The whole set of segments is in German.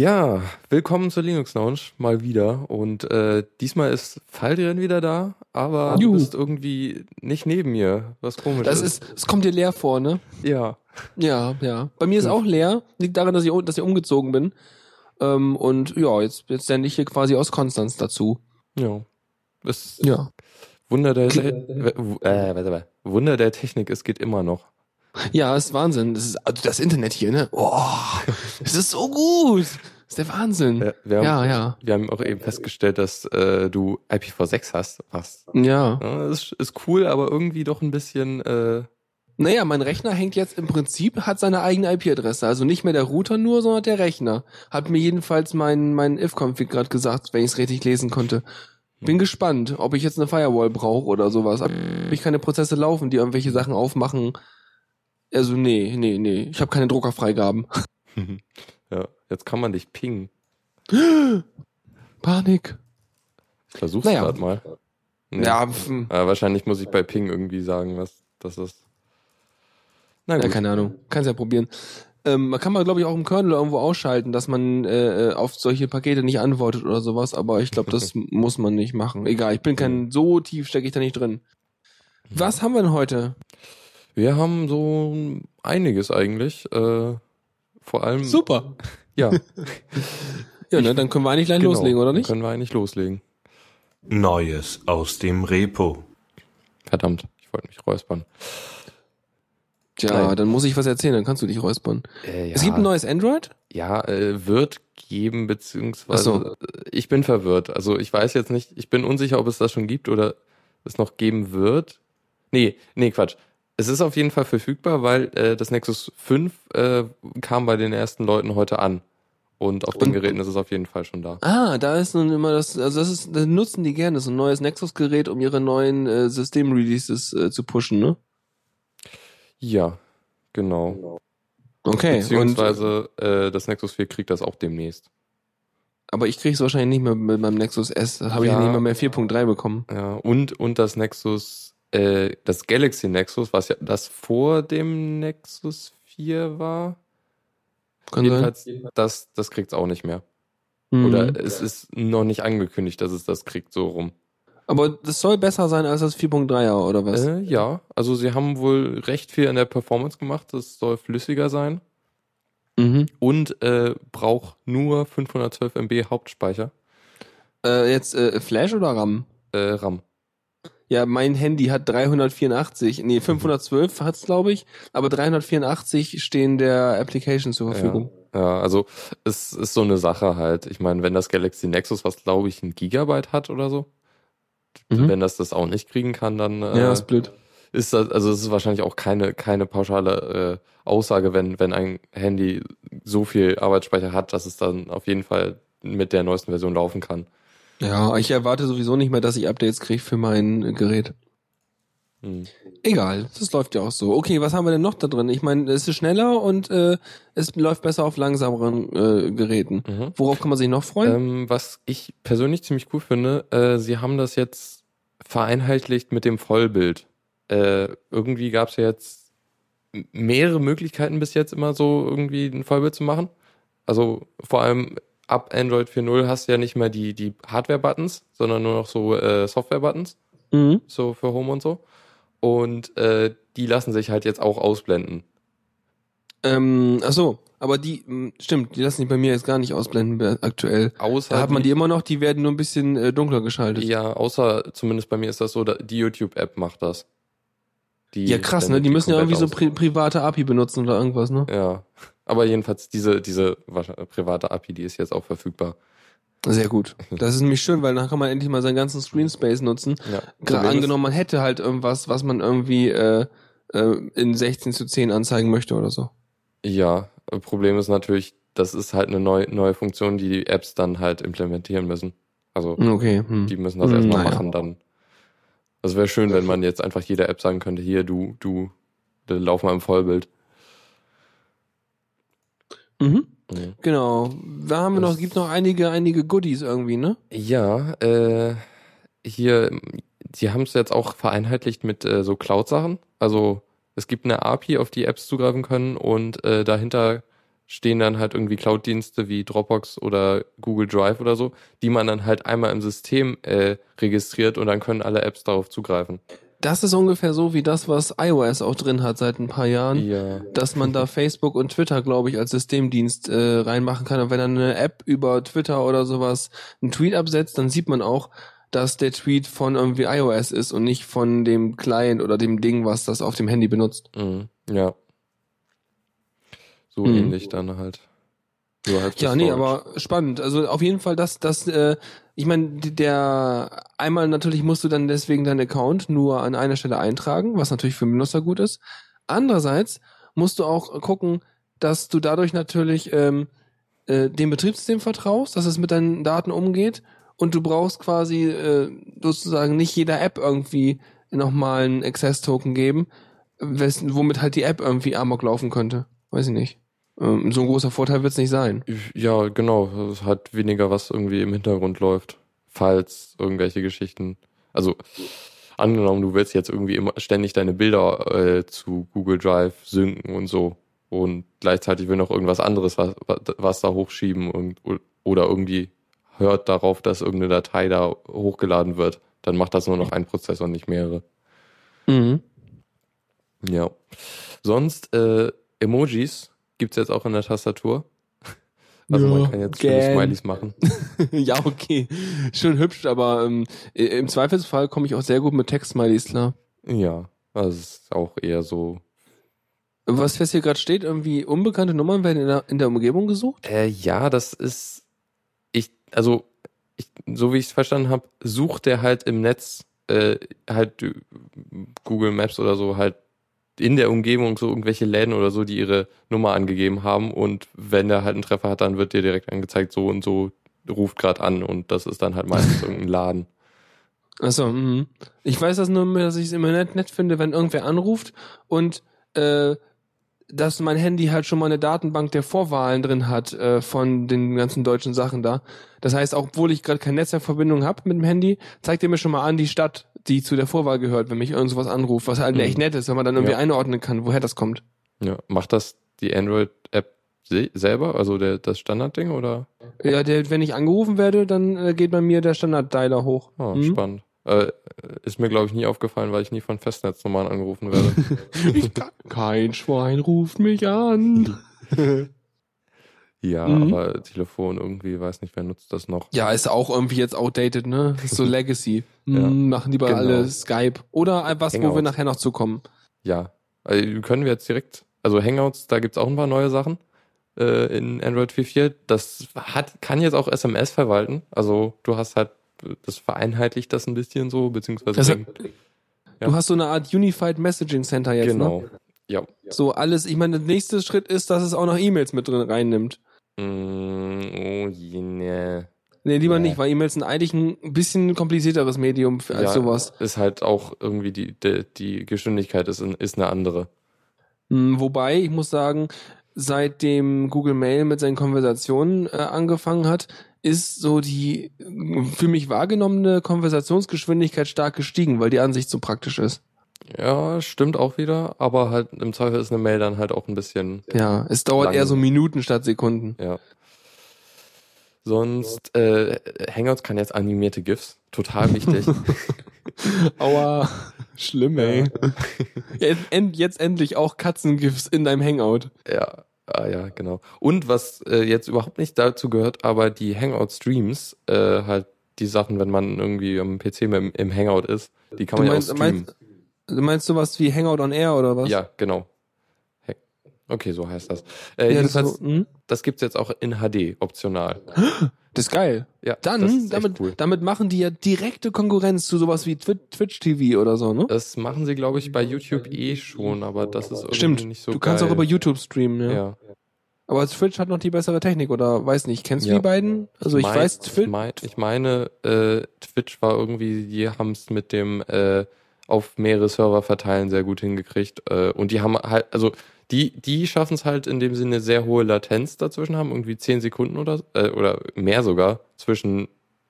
Ja, willkommen zur Linux Lounge mal wieder und äh, diesmal ist Faldrian wieder da, aber Juhu. du bist irgendwie nicht neben mir, was komisch Das ist. ist, es kommt dir leer vor, ne? ja, Ja, ja. Bei mir ist auch leer. Liegt daran, dass ich, dass ich umgezogen bin. Ähm, und ja, jetzt, jetzt sende ich hier quasi aus Konstanz dazu. ja. Das Ja. Wunder der äh, warte, warte. Wunder der Technik, es geht immer noch. Ja, ist Wahnsinn. Das ist also das Internet hier, ne? Oh, das ist so gut. Das ist der Wahnsinn. Ja, wir haben, Ja, ja. wir haben auch eben festgestellt, dass äh, du IPv6 hast, was Ja. ja, ist, ist cool, aber irgendwie doch ein bisschen äh, Naja, mein Rechner hängt jetzt im Prinzip, hat seine eigene IP-Adresse. Also nicht mehr der Router nur, sondern der Rechner. Hat mir jedenfalls mein, mein if-config gerade gesagt, wenn ich es richtig lesen konnte. Bin gespannt, ob ich jetzt eine Firewall brauche oder sowas. Hab ich keine Prozesse laufen, die irgendwelche Sachen aufmachen. Also nee, nee, nee. Ich habe keine Druckerfreigaben. ja, jetzt kann man dich pingen. Panik. Versuch's Naja. grad mal. Nee. Ja, Ja, wahrscheinlich muss ich bei Ping irgendwie sagen, was das ist. Na ja, gut. keine Ahnung. Kannst ja probieren. Ähm, man kann mal, glaube ich, auch im Kernel irgendwo ausschalten, dass man äh, äh, auf solche Pakete nicht antwortet oder sowas, aber ich glaube, das muss man nicht machen. Egal, ich bin kein, so tief stecke ich da nicht drin. Was haben wir denn heute? Wir haben so einiges eigentlich. Äh, vor allem. Super. Ja, Ja, ne, dann können wir eigentlich gleich genau. loslegen, oder nicht? Können wir eigentlich loslegen. Neues aus dem Repo. Verdammt, ich wollte mich räuspern. Tja, Nein. dann muss ich was erzählen, dann kannst du dich räuspern. Äh, ja, Es gibt ein neues Android? Ja, äh, wird geben, beziehungsweise so. äh, ich bin verwirrt. Also ich weiß jetzt nicht, ich bin unsicher, ob es das schon gibt oder es noch geben wird. Nee, nee, Quatsch. Es ist auf jeden Fall verfügbar, weil äh, das Nexus 5 äh, kam bei den ersten Leuten heute an. Und auf den Und- Geräten ist es auf jeden Fall schon da. Ah, da ist nun immer das, also das ist, das nutzen die gerne, so ein neues Nexus-Gerät, um ihre neuen äh, System-Releases äh, zu pushen, ne? Ja, genau. Okay. Und, Beziehungsweise äh, das Nexus 4 kriegt das auch demnächst. aber ich krieg's wahrscheinlich nicht mehr mit meinem Nexus S, da habe ich Ja. ja nicht mal mehr 4.3 bekommen. Ja, und, und das Nexus, äh, das Galaxy Nexus, was ja das vor dem Nexus 4 war. Kann Jedenfalls, das, das kriegt's auch nicht mehr. sein. Oder Mhm. es ist noch nicht angekündigt, dass es das kriegt, so rum. Aber das soll besser sein als das 4.3er, oder was? Äh, ja, also sie haben wohl recht viel an der Performance gemacht, das soll flüssiger sein. Mhm. Und äh, braucht nur 512 MB Hauptspeicher, Äh, jetzt äh, Flash oder RAM? äh, RAM. Ja, mein Handy hat 384, nee, 512 hat's glaube ich, aber 384 stehen der Application zur Verfügung. Ja, also es ist so eine Sache halt. Ich meine, wenn das Galaxy Nexus, was glaube ich ein Gigabyte hat oder so, Mhm. wenn das das auch nicht kriegen kann, dann äh, Ja, ist blöd. ist das, also es ist wahrscheinlich auch keine, keine pauschale äh, Aussage, wenn, wenn ein Handy so viel Arbeitsspeicher hat, dass es dann auf jeden Fall mit der neuesten Version laufen kann. Ja, ich erwarte sowieso nicht mehr, dass ich Updates kriege für mein Gerät. Hm. Egal, das läuft ja auch so. Okay, was haben wir denn noch da drin? Ich meine, es ist schneller und äh, es läuft besser auf langsameren äh, Geräten. Mhm. Worauf kann man sich noch freuen? Ähm, was ich persönlich ziemlich cool finde, äh, sie haben das jetzt vereinheitlicht mit dem Vollbild. Äh, irgendwie gab es ja jetzt mehrere Möglichkeiten bis jetzt immer so irgendwie ein Vollbild zu machen. Also vor allem ab Android 4.0 hast du ja nicht mehr die, die Hardware-Buttons, sondern nur noch so äh, Software-Buttons, mhm. so für Home und so. Und äh, die lassen sich halt jetzt auch ausblenden. ähm, ach so, aber die, mh, stimmt, die lassen sich bei mir jetzt gar nicht ausblenden aktuell. Außer Da hat man die immer noch, die werden nur ein bisschen äh, dunkler geschaltet. Ja, außer zumindest bei mir ist das so, die YouTube-App macht das. Die Ja, krass, ne? blendet Die müssen ja irgendwie komplett so pri private API benutzen oder irgendwas, ne? aus. Ja, aber jedenfalls diese diese private API, die ist jetzt auch verfügbar. Sehr gut. Das ist nämlich schön, weil dann kann man endlich mal seinen ganzen Screen Space nutzen. Ja, Gerade angenommen, man hätte halt irgendwas, was man irgendwie äh, äh, in 16 zu 10 anzeigen möchte oder so. Ja, Problem ist natürlich, das ist halt eine neue neue Funktion, die die Apps dann halt implementieren müssen. Also Okay. Hm. die müssen das Hm, erstmal naja. machen, dann. Also wäre schön, wenn man jetzt einfach jeder App sagen könnte, hier du du, lauf mal im Vollbild. Mhm. Mhm. Genau. Da haben wir Das- noch, gibt noch einige, einige Goodies irgendwie, ne? Ja, äh, hier, die haben es jetzt auch vereinheitlicht mit äh, so Cloud-Sachen. Also es gibt eine API, auf die Apps zugreifen können und äh, dahinter stehen dann halt irgendwie Cloud-Dienste wie Dropbox oder Google Drive oder so, die man dann halt einmal im System äh, registriert und dann können alle Apps darauf zugreifen. Das ist ungefähr so wie das, was iOS auch drin hat seit ein paar Jahren. Ja. dass man da Facebook und Twitter, glaube ich, als Systemdienst äh, reinmachen kann. Und wenn dann eine App über Twitter oder sowas einen Tweet absetzt, dann sieht man auch, dass der Tweet von irgendwie iOS ist und nicht von dem Client oder dem Ding, was das auf dem Handy benutzt. Mhm. Ja. So Mhm. ähnlich dann halt. Ja, nee, aber spannend. Also auf jeden Fall, dass das, äh, ich meine, der einmal natürlich musst du dann deswegen deinen Account nur an einer Stelle eintragen, was natürlich für den Benutzer gut ist. Andererseits musst du auch gucken, dass du dadurch natürlich ähm, äh, dem Betriebssystem vertraust, dass es mit deinen Daten umgeht und du brauchst quasi äh, sozusagen nicht jeder App irgendwie nochmal einen Access-Token geben, womit halt die App irgendwie amok laufen könnte. Weiß ich nicht. Ähm, so ein großer Vorteil wird es nicht sein. Ja, genau. Es hat weniger, was irgendwie im Hintergrund läuft. Falls irgendwelche Geschichten. Also, angenommen, du willst jetzt irgendwie immer ständig deine Bilder äh, zu Google Drive synken und so. Und gleichzeitig will noch irgendwas anderes, was, was da hochschieben und, oder irgendwie hört darauf, dass irgendeine Datei da hochgeladen wird. Dann macht das nur noch ein Prozess und nicht mehrere. Mhm. Ja. Sonst, äh, Emojis gibt's jetzt auch in der Tastatur. Also Ja, man kann jetzt schöne. Smileys machen. ja, okay. Schon hübsch, aber ähm, im Zweifelsfall komme ich auch sehr gut mit Text-Smileys klar. Ja, also es ist auch eher so. Was fest hier gerade steht, irgendwie unbekannte Nummern werden in der, in der Umgebung gesucht? Äh, ja, das ist ich, also ich, so wie ich es verstanden habe, sucht der halt im Netz äh, halt äh, Google Maps oder so halt in der Umgebung so irgendwelche Läden oder so, die ihre Nummer angegeben haben und wenn der halt einen Treffer hat, dann wird dir direkt angezeigt, so und so ruft gerade an und das ist dann halt meistens irgendein Laden. Achso, mhm. Ich weiß das nur, dass ich es immer nett, nett finde, wenn irgendwer anruft und äh, dass mein Handy halt schon mal eine Datenbank der Vorwahlen drin hat äh, von den ganzen deutschen Sachen da. Das heißt, auch obwohl ich gerade keine Netzwerkverbindung habe mit dem Handy, zeigt er mir schon mal an die Stadt, die zu der Vorwahl gehört, wenn mich irgend sowas anruft, was halt Mhm. echt nett ist, wenn man dann irgendwie Ja. einordnen kann, woher das kommt. Ja, macht das die Android-App se selber, also der, das Standardding oder? Ja, der, wenn ich angerufen werde, dann äh, geht bei mir der Standard-Dialer hoch. Oh, Mhm. spannend. Äh, ist mir, glaube ich, nie aufgefallen, weil ich nie von Festnetznummern angerufen werde. Ich kann, kein Schwein ruft mich an. ja, Mhm. aber Telefon irgendwie, weiß nicht, wer nutzt das noch. Ja, ist auch irgendwie jetzt outdated, ne? Ist so Legacy. Ja. Hm, Machen lieber Genau. alle Skype. Oder was, wo wir Hangouts. nachher noch zukommen. Ja, also können wir jetzt direkt, also Hangouts, da gibt's auch ein paar neue Sachen äh, in Android 4.4. Das hat, kann jetzt auch SMS verwalten. Also du hast halt, das vereinheitlicht das ein bisschen so, beziehungsweise Das- bringt- Ja. Du hast so eine Art Unified Messaging Center jetzt, genau. ne? Ja. So alles, ich meine, der nächste Schritt ist, dass es auch noch E-Mails mit drin reinnimmt. Mm, oh je, ne. Nee, lieber Nee. nicht, weil E-Mails sind eigentlich ein bisschen komplizierteres Medium als Ja. sowas. Ist halt auch irgendwie die, die, die Geschwindigkeit ist, ist eine andere. Hm, Wobei, ich muss sagen, seitdem Google Mail mit seinen Konversationen äh, angefangen hat, ist so die für mich wahrgenommene Konversationsgeschwindigkeit stark gestiegen, weil die Ansicht so praktisch ist. Ja, stimmt auch wieder, aber halt im Zweifel ist eine Mail dann halt auch ein bisschen, Ja, es dauert Lange. eher so Minuten statt Sekunden. ja. Sonst, äh, Hangouts kann jetzt animierte GIFs, total wichtig. Aua, schlimm, ey. Jetzt, end, jetzt endlich auch Katzengifs in deinem Hangout. ja, ah, ja, genau. Und was äh, jetzt überhaupt nicht dazu gehört, aber die Hangout-Streams, äh, halt die Sachen, wenn man irgendwie am PC im- im Hangout ist, die kann Du man meinst, ja auch streamen. meinst, du meinst sowas wie Hangout on Air oder was? Ja, genau. Okay, so heißt das. Äh, ja das, jedenfalls, so, hm? das gibt's jetzt auch in HD, optional. das ist geil. Ja, Dann, das damit, cool. damit machen die ja direkte Konkurrenz zu sowas wie Twi Twitch TV oder so, ne? Das machen sie, glaube ich, bei YouTube eh schon, aber das ist irgendwie Stimmt. nicht so du kannst geil. auch über YouTube streamen, ja. ja. Aber Twitch hat noch die bessere Technik oder weiß nicht. Kennst du Ja. die beiden? Also ich, mein- weiß, ich, Twitch. mein, ich meine, äh, Twitch war irgendwie, die haben es mit dem äh, auf mehrere Server verteilen sehr gut hingekriegt. Äh, und die haben halt, also Die, die schaffen es halt in dem Sinne sehr hohe Latenz dazwischen haben, irgendwie 10 Sekunden oder, äh, oder mehr sogar, zwischen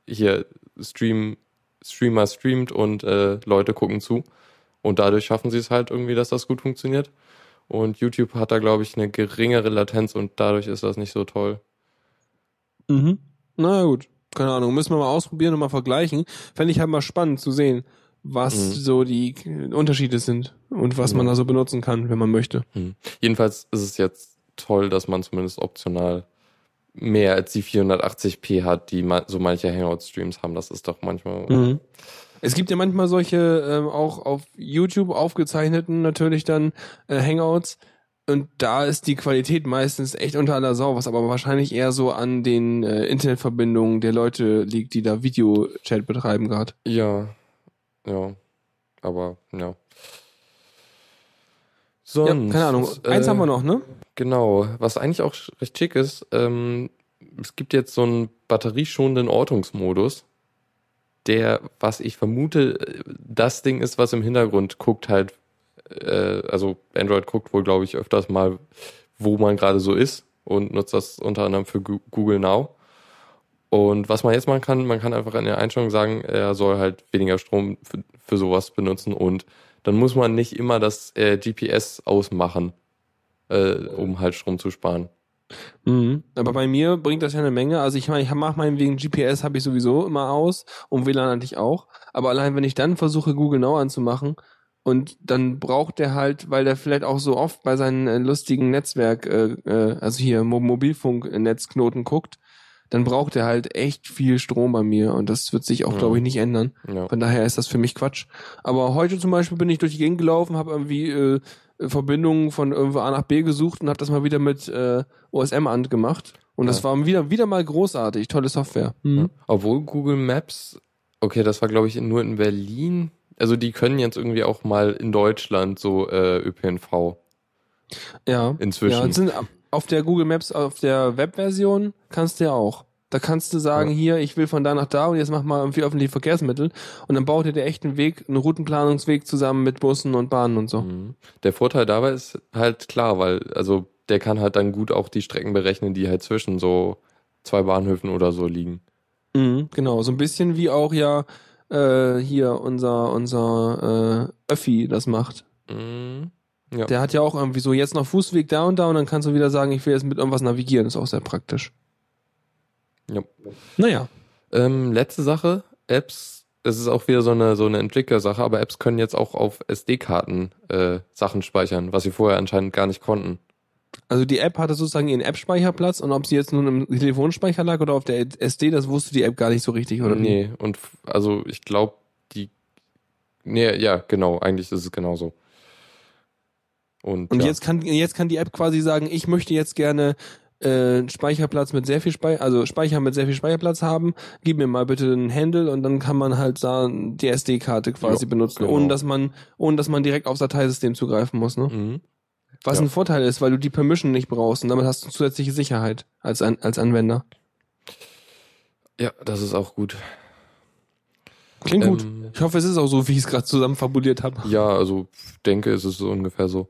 hier Stream, Streamer streamt und äh, Leute gucken zu. Und dadurch schaffen sie es halt irgendwie, dass das gut funktioniert. Und YouTube hat da, glaube ich, eine geringere Latenz und dadurch ist das nicht so toll. Mhm. Na gut, keine Ahnung, müssen wir mal ausprobieren und mal vergleichen. Fände ich halt mal spannend zu sehen, was Mhm. so die Unterschiede sind und was man Ja. da so benutzen kann, wenn man möchte. Hm. Jedenfalls ist es jetzt toll, dass man zumindest optional mehr als die 480p hat, die so manche Hangout-Streams haben. Das ist doch manchmal. Mhm. Es gibt ja manchmal solche ähm, auch auf YouTube aufgezeichneten natürlich dann äh, Hangouts und da ist die Qualität meistens echt unter aller Sau, was aber wahrscheinlich eher so an den äh, Internetverbindungen der Leute liegt, die da Videochat betreiben gerade. Ja, ja, aber ja. Sonst, Ja, keine Ahnung. Eins äh, haben wir noch, ne? Genau, was eigentlich auch recht schick ist, ähm, es gibt jetzt so einen batterieschonenden Ortungsmodus, der, was ich vermute, äh, das Ding ist, was im Hintergrund guckt halt, äh, also Android guckt wohl, glaube ich, öfters mal, wo man gerade so ist und nutzt das unter anderem für Google Now. Und was man jetzt machen kann, man kann einfach in der Einstellung sagen, er soll halt weniger Strom für, für sowas benutzen und dann muss man nicht immer das äh, GPS ausmachen, äh, um halt Strom zu sparen. Mhm. Aber bei mir bringt das ja eine Menge. Also ich meine, ich mache meinen wegen GPS habe ich sowieso immer aus und WLAN natürlich auch. Aber allein wenn ich dann versuche Google Now anzumachen und dann braucht der halt, weil der vielleicht auch so oft bei seinen äh, lustigen Netzwerk, äh, äh, also hier Mo Mobilfunknetzknoten guckt, dann braucht er halt echt viel Strom bei mir und das wird sich auch, Ja. glaube ich, nicht ändern. Ja. Von daher ist das für mich Quatsch. Aber heute zum Beispiel bin ich durch die Gegend gelaufen, habe irgendwie äh, Verbindungen von irgendwo A nach B gesucht und habe das mal wieder mit äh, OSM angemacht. Und das Ja. war wieder, wieder mal großartig. Tolle Software. Ja. Mhm. Obwohl Google Maps, okay, das war glaube ich nur in Berlin. Also die können jetzt irgendwie auch mal in Deutschland so äh, ÖPNV Ja. inzwischen. Ja, und sind auf der Google Maps, auf der Webversion kannst du ja auch. Da kannst du sagen, Ja. hier, ich will von da nach da und jetzt mach mal irgendwie öffentliche Verkehrsmittel. Und dann baut dir der echten Weg, einen Routenplanungsweg zusammen mit Bussen und Bahnen und so. Mhm. Der Vorteil dabei ist halt klar, weil also der kann halt dann gut auch die Strecken berechnen, die halt zwischen so zwei Bahnhöfen oder so liegen. Mhm, genau, so ein bisschen wie auch ja äh, hier unser unser äh, Öffi das macht. Mhm. Ja. Der hat ja auch irgendwie so jetzt noch Fußweg da und da und dann kannst du wieder sagen, ich will jetzt mit irgendwas navigieren. ist auch sehr praktisch. Ja. Naja. Ähm, letzte Sache, Apps, es ist auch wieder so eine so eine Entwicklersache, aber Apps können jetzt auch auf SD-Karten äh, Sachen speichern, was sie vorher anscheinend gar nicht konnten. Also die App hatte sozusagen ihren App-Speicherplatz und ob sie jetzt nun im Telefonspeicher lag oder auf der SD, das wusste die App gar nicht so richtig, oder? nee, und also ich glaube, die Nee, ja, genau, eigentlich ist es genauso. Und, Und ja. jetzt kann jetzt kann die App quasi sagen, ich möchte jetzt gerne äh, Speicherplatz mit sehr viel Speicher, also Speicher mit sehr viel Speicherplatz haben. Gib mir mal bitte einen Handle und dann kann man halt da die SD-Karte quasi Ja, benutzen, genau. ohne dass man ohne dass man direkt aufs Dateisystem zugreifen muss, ne? Mhm. Was Ja. ein Vorteil ist, weil du die Permission nicht brauchst und damit hast du zusätzliche Sicherheit als An als Anwender. Ja, das ist auch gut. Klingt gut. Ähm, Ich hoffe, es ist auch so, wie ich es gerade zusammen fabuliert habe. Ja, also denke, es ist so ungefähr so.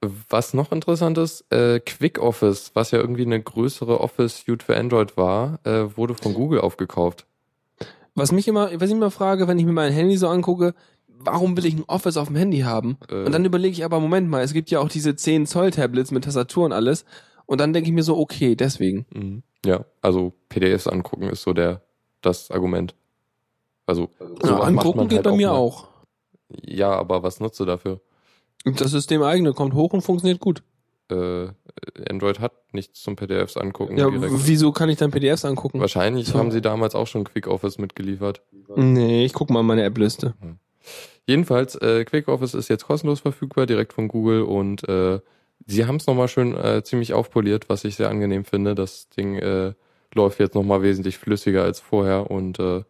Was noch interessant ist, äh, Quick Office, was ja irgendwie eine größere Office-Suite für Android war, äh, wurde von Google aufgekauft. Was mich immer, was ich immer frage, wenn ich mir mein Handy so angucke, warum will ich ein Office auf dem Handy haben? Äh, Und dann überlege ich aber, Moment mal, es gibt ja auch diese 10 Zoll Tablets mit Tastatur und alles. Und dann denke ich mir so, okay, deswegen. Mhm. Ja, also PDFs angucken ist so der das Argument. Also Ja, angucken geht halt bei mir mal. auch. Ja, aber was nutzt du dafür? Das System eigene kommt hoch und funktioniert gut. Äh, Android hat nichts zum PDFs angucken. Ja, direkt. wieso kann ich dann PDFs angucken? Wahrscheinlich So. haben sie damals auch schon Quick Office mitgeliefert. Nee, ich guck mal meine App-Liste. Jedenfalls, äh, Quick Office ist jetzt kostenlos verfügbar, direkt von Google und äh, sie haben es nochmal schön äh, ziemlich aufpoliert, was ich sehr angenehm finde. Das Ding äh, läuft jetzt nochmal wesentlich flüssiger als vorher und äh,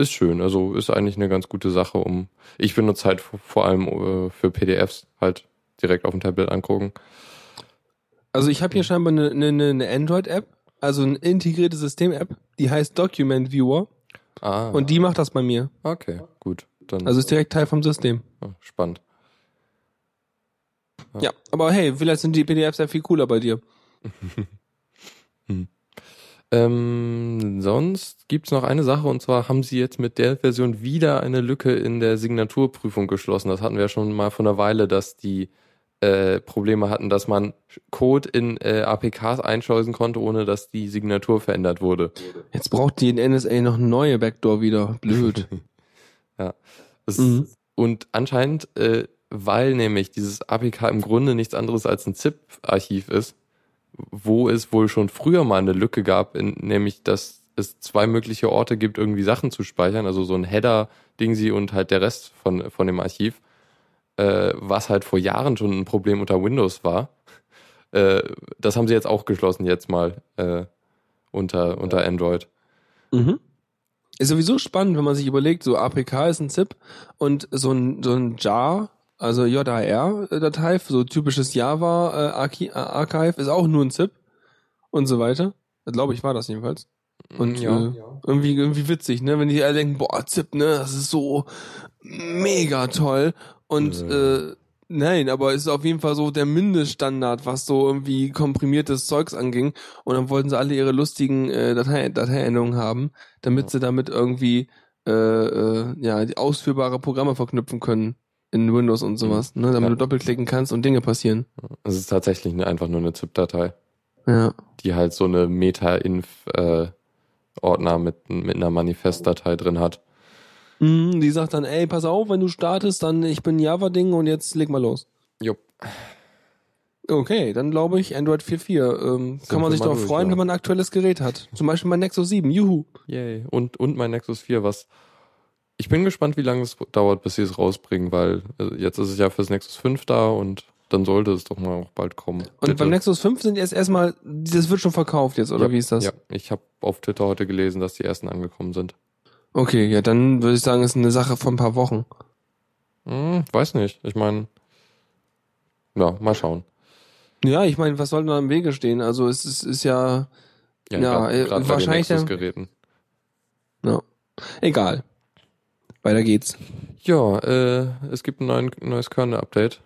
ist schön. Also ist eigentlich eine ganz gute Sache, um ich benutze halt vor vor allem äh, für PDFs halt direkt auf dem Tablet angucken. Also ich habe hier scheinbar eine, eine, eine Android-App, also eine integrierte System-App, die heißt Document Viewer Ah, und die macht das bei mir. okay, gut. Dann Also ist direkt Teil vom System. ah, spannend. Ja, aber hey, vielleicht sind die PDFs ja viel cooler bei dir. Ähm, sonst gibt's noch eine Sache und zwar haben sie jetzt mit der Version wieder eine Lücke in der Signaturprüfung geschlossen. Das hatten wir ja schon mal vor einer Weile, dass die äh, Probleme hatten, dass man Code in äh, APKs einschleusen konnte, ohne dass die Signatur verändert wurde. Jetzt braucht die NSA noch eine neue Backdoor wieder. Blöd. Das, Mhm. Und anscheinend, äh, weil nämlich dieses APK im Grunde nichts anderes als ein ZIP-Archiv ist, wo es wohl schon früher mal eine Lücke gab, in, nämlich dass es zwei mögliche Orte gibt, irgendwie Sachen zu speichern, also so ein Header-Ding sie und halt der Rest von, von dem Archiv, äh, was halt vor Jahren schon ein Problem unter Windows war. Äh, das haben sie jetzt auch geschlossen, jetzt mal äh, unter, unter Android. Mhm. Ist sowieso spannend, wenn man sich überlegt, so APK ist ein ZIP und so ein, so ein JAR, also JAR-Datei, so typisches Java-Archive ist auch nur ein ZIP und so weiter. Glaube ich, war das jedenfalls. Und Ja. äh, irgendwie, irgendwie witzig, ne? Wenn die alle denken, boah, ZIP, ne, das ist so mega toll. Und Nö. äh, nein, aber es ist auf jeden Fall so der Mindeststandard, was so irgendwie komprimiertes Zeugs anging. Und dann wollten sie alle ihre lustigen äh, Datei Dateiendungen haben, damit Ja. sie damit irgendwie äh, äh, ja die ausführbare Programme verknüpfen können in Windows und sowas, ne? Damit Ja. du doppelklicken kannst und Dinge passieren. Es ist tatsächlich eine, einfach nur eine ZIP-Datei. Ja. die halt so eine Meta-Inf-Ordner mit, mit einer Manifestdatei drin hat. Mhm, die sagt dann, ey, pass auf, wenn du startest, dann ich bin Java-Ding und jetzt leg mal los. Jupp. Okay, dann glaube ich Android 4.4. Ähm, kann man sich durch, freuen, ja. wenn man ein aktuelles Gerät hat. Zum Beispiel mein Nexus 7. Juhu. Yay. Und, und mein Nexus 4, was. Ich bin gespannt, wie lange es dauert, bis sie es rausbringen, weil äh, jetzt ist es ja fürs Nexus 5 da und dann sollte es doch mal auch bald kommen. Und Bitte. beim Nexus 5 sind jetzt erstmal, das wird schon verkauft jetzt, oder Ja, wie ist das? Ja, ich habe auf Twitter heute gelesen, dass die ersten angekommen sind. Okay, ja, dann würde ich sagen, ist eine Sache von ein paar Wochen. Hm, weiß nicht. Ich meine, ja, mal schauen. Ja, ich meine, was soll da im Wege stehen? Also es ist, ist ja, Ja, grad- äh, grad bei den wahrscheinlich Nexus-Geräten. ja, egal. Weiter geht's. Ja, äh, es gibt ein neuen, neues Kernel-Update,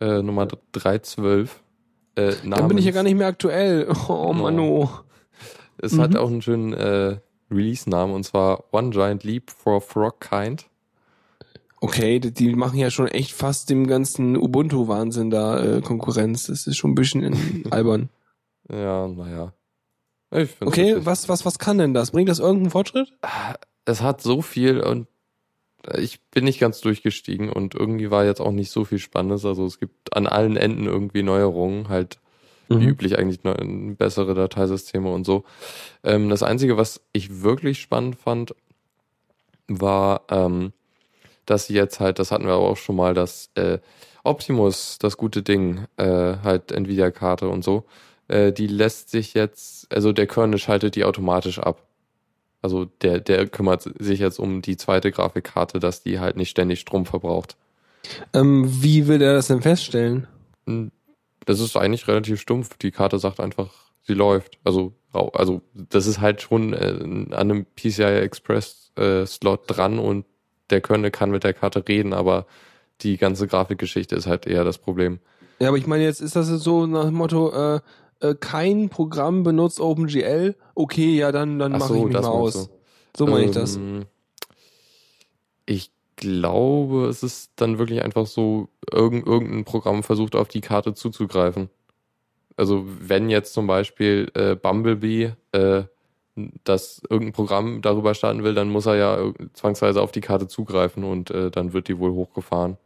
äh, Nummer 3.12. Äh, Dann bin ich ja gar nicht mehr aktuell. Oh, Mann, oh. Es hat Mhm. auch einen schönen äh, Release-Namen und zwar One Giant Leap for Frog Kind. Okay, die, die machen ja schon echt fast dem ganzen Ubuntu-Wahnsinn da äh, Konkurrenz. Das ist schon ein bisschen in- albern. Ja, naja. Okay, was, was, was kann denn das? Bringt das irgendeinen Fortschritt? Es hat so viel und ich bin nicht ganz durchgestiegen und irgendwie war jetzt auch nicht so viel Spannendes. Also es gibt an allen Enden irgendwie Neuerungen, halt wie Mhm. üblich eigentlich neu, bessere Dateisysteme und so. Ähm, das Einzige, was ich wirklich spannend fand, war, ähm, dass sie jetzt halt, das hatten wir aber auch schon mal, dass äh, Optimus, das gute Ding, äh, halt Nvidia-Karte und so, äh, die lässt sich jetzt, also der Kernel schaltet die automatisch ab. Also der, der kümmert sich jetzt um die zweite Grafikkarte, dass die halt nicht ständig Strom verbraucht. Ähm, wie will er das denn feststellen? Hm, Das ist eigentlich relativ stumpf. Die Karte sagt einfach, sie läuft. Also, also das ist halt schon äh, an einem PCI Express äh, Slot dran und der Kernel kann mit der Karte reden, aber die ganze Grafikgeschichte ist halt eher das Problem. Ja, aber ich meine, jetzt ist das so nach dem Motto, äh, äh, kein Programm benutzt OpenGL. Okay, ja, dann, dann Ach mache so, ich mich das mal aus. So meine ich das. Ähm, Ich glaube, es ist dann wirklich einfach so, irgend, irgendein Programm versucht auf die Karte zuzugreifen. Also wenn jetzt zum Beispiel äh, Bumblebee äh, das irgendein Programm darüber starten will, dann muss er ja zwangsweise auf die Karte zugreifen und äh, dann wird die wohl hochgefahren.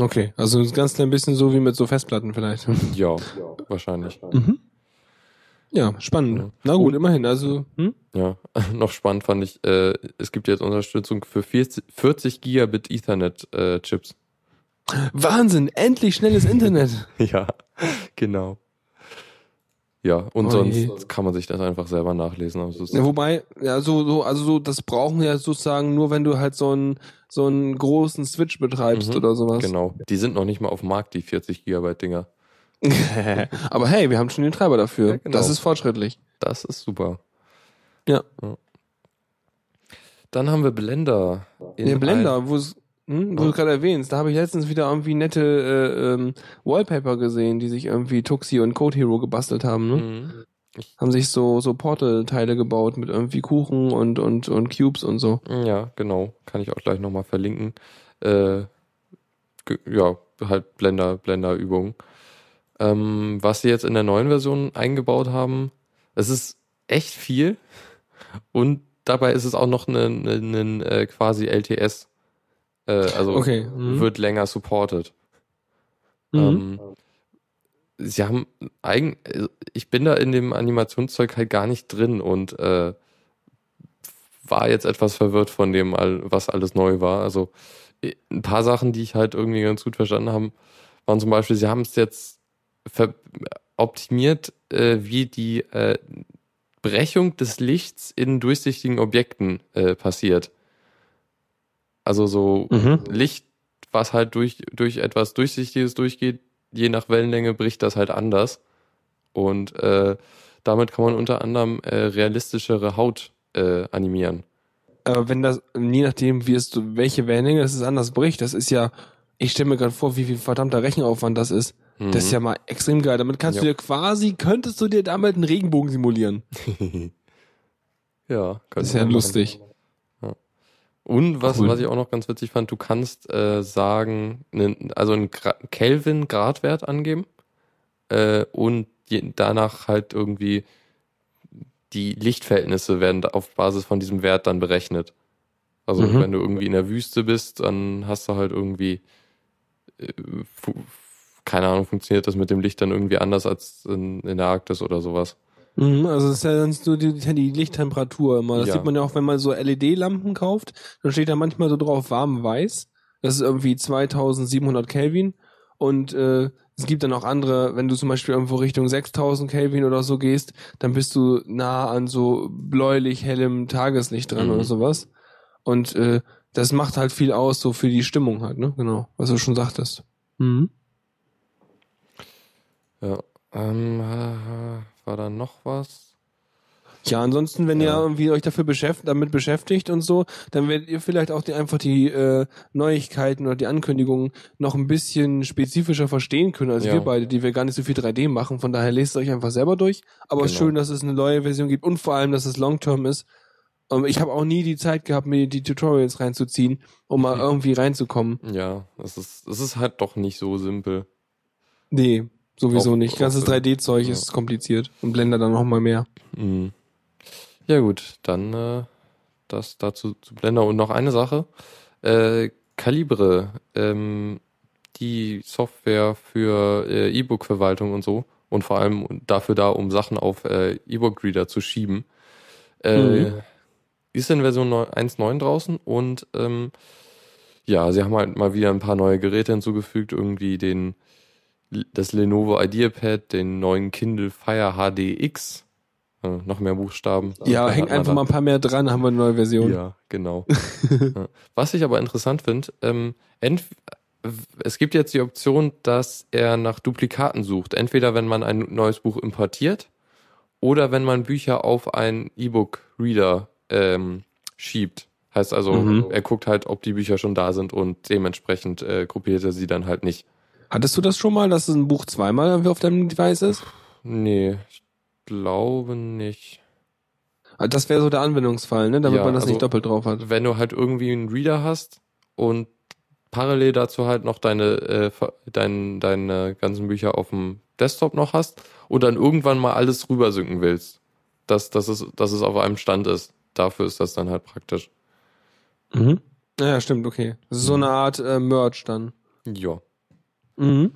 Okay, also ein ganz klein bisschen so wie mit so Festplatten vielleicht. Ja, wahrscheinlich. mhm. Ja, spannend. Ja. Na gut, immerhin. Also, hm? Ja, noch spannend fand ich, äh, es gibt jetzt Unterstützung für 40, 40 Gigabit Ethernet äh, Chips. Wahnsinn, endlich schnelles Internet. Ja, genau. Ja, und Oh sonst je. kann man sich das einfach selber nachlesen. Also Ja, wobei, ja, so, so, also so, das brauchen ja sozusagen nur, wenn du halt so einen, so einen großen Switch betreibst Mhm, oder sowas. genau. Die sind noch nicht mal auf dem Markt, die 40 Gigabyte Dinger. Aber hey, wir haben schon den Treiber dafür. Ja, genau. Das ist fortschrittlich. Das ist super. Ja. Dann haben wir Blender. in Der Blender, wo es, Hm, wo du gerade erwähnst, da habe ich letztens wieder irgendwie nette äh, ähm, Wallpaper gesehen, die sich irgendwie Tuxi und Code Hero gebastelt haben. Ne? Mhm. Haben sich so so Portal-Teile gebaut mit irgendwie Kuchen und und und Cubes und so. Ja, genau. Kann ich auch gleich nochmal verlinken. Äh, ja, halt Blender, Blender-Übungen. Ähm, was sie jetzt in der neuen Version eingebaut haben, es ist echt viel und dabei ist es auch noch ein ne, ne, ne, äh, quasi LTS. Äh, also Okay. Mhm. wird länger supported. Mhm. Ähm, sie haben eigen, also ich bin da in dem Animationszeug halt gar nicht drin und äh, war jetzt etwas verwirrt von dem, was alles neu war. Also ein paar Sachen, die ich halt irgendwie ganz gut verstanden habe, waren zum Beispiel, sie haben es jetzt optimiert, äh, wie die äh, Brechung des Lichts in durchsichtigen Objekten äh, passiert. Also so Mhm. Licht, was halt durch, durch etwas Durchsichtiges durchgeht, je nach Wellenlänge bricht das halt anders. Und äh, damit kann man unter anderem äh, realistischere Haut äh, animieren. Aber wenn das, je nachdem, wie es, welche Wellenlänge es anders bricht, das ist ja, ich stelle mir gerade vor, wie viel verdammter Rechenaufwand das ist. Mhm. Das ist ja mal extrem geil. Damit kannst Ja. du dir quasi, könntest du dir damit einen Regenbogen simulieren. ja, Das ist ja man machen. Und was, Cool. was ich auch noch ganz witzig fand, du kannst äh, sagen, ne, also einen Gra- Kelvin-Gradwert angeben äh, und je, danach halt irgendwie die Lichtverhältnisse werden auf Basis von diesem Wert dann berechnet. Also Mhm. wenn du irgendwie in der Wüste bist, dann hast du halt irgendwie äh, keine Ahnung, funktioniert das mit dem Licht dann irgendwie anders als in, in der Arktis oder sowas. Mhm, also das ist ja dann so die, die Lichttemperatur immer. Das Ja. sieht man ja auch, wenn man so LED-Lampen kauft. Dann steht da manchmal so drauf warm weiß. Das ist irgendwie 2700 Kelvin. Und äh, es gibt dann auch andere, wenn du zum Beispiel irgendwo Richtung 6000 Kelvin oder so gehst, dann bist du nah an so bläulich hellem Tageslicht dran Mhm. oder sowas. Und äh, das macht halt viel aus, so für die Stimmung halt, ne? Genau, was du schon sagtest. Mhm. Ja. Ähm, äh, war da noch was? Ja, ansonsten, wenn ihr Ja. irgendwie euch dafür beschäftigt, damit beschäftigt und so, dann werdet ihr vielleicht auch die, einfach die äh, Neuigkeiten oder die Ankündigungen noch ein bisschen spezifischer verstehen können als Ja. wir beide, die wir gar nicht so viel 3D machen. Von daher lest es euch einfach selber durch. Aber es ist Genau. schön, dass es eine neue Version gibt und vor allem, dass es Long-Term ist. Ähm, ich habe auch nie die Zeit gehabt, mir die Tutorials reinzuziehen, um mal irgendwie reinzukommen. Ja, es ist, es ist halt doch nicht so simpel. Nee, sowieso Auch- nicht. Ganzes auch- 3D-Zeug ja. ist kompliziert und Blender dann noch mal mehr. Mhm. Ja gut, dann äh, das dazu zu Blender und noch eine Sache. Äh, Calibre, ähm, die Software für äh, E-Book-Verwaltung und so und vor allem dafür da, um Sachen auf äh, E-Book-Reader zu schieben, äh, Mhm. ist in Version 9 1.9 draußen und ähm, ja, sie haben halt mal wieder ein paar neue Geräte hinzugefügt, irgendwie den das Lenovo IdeaPad, den neuen Kindle Fire HDX, äh, noch mehr Buchstaben. Ja, Dann hängt einfach da- mal ein paar mehr dran, haben wir eine neue Version. Ja, genau. ja. Was ich aber interessant finde, ähm, es gibt jetzt die Option, dass er nach Duplikaten sucht. Entweder wenn man ein neues Buch importiert oder wenn man Bücher auf einen E-Book-Reader ähm, schiebt. Heißt also, Mhm. er guckt halt, ob die Bücher schon da sind und dementsprechend äh, gruppiert er sie dann halt nicht. Hattest du das schon mal, dass ein Buch zweimal auf deinem Device ist? Nee, ich glaube nicht. Also Das wäre so der Anwendungsfall, ne? damit Ja, man das also- nicht doppelt drauf hat. wenn du halt irgendwie einen Reader hast und parallel dazu halt noch deine, äh, dein, deine ganzen Bücher auf dem Desktop noch hast und dann irgendwann mal alles rübersynken willst, dass, dass, es, dass es auf einem Stand ist. Dafür ist das dann halt praktisch. Mhm. Ja, stimmt, okay. Das ist so eine Art äh, Merch dann. Ja. Mhm.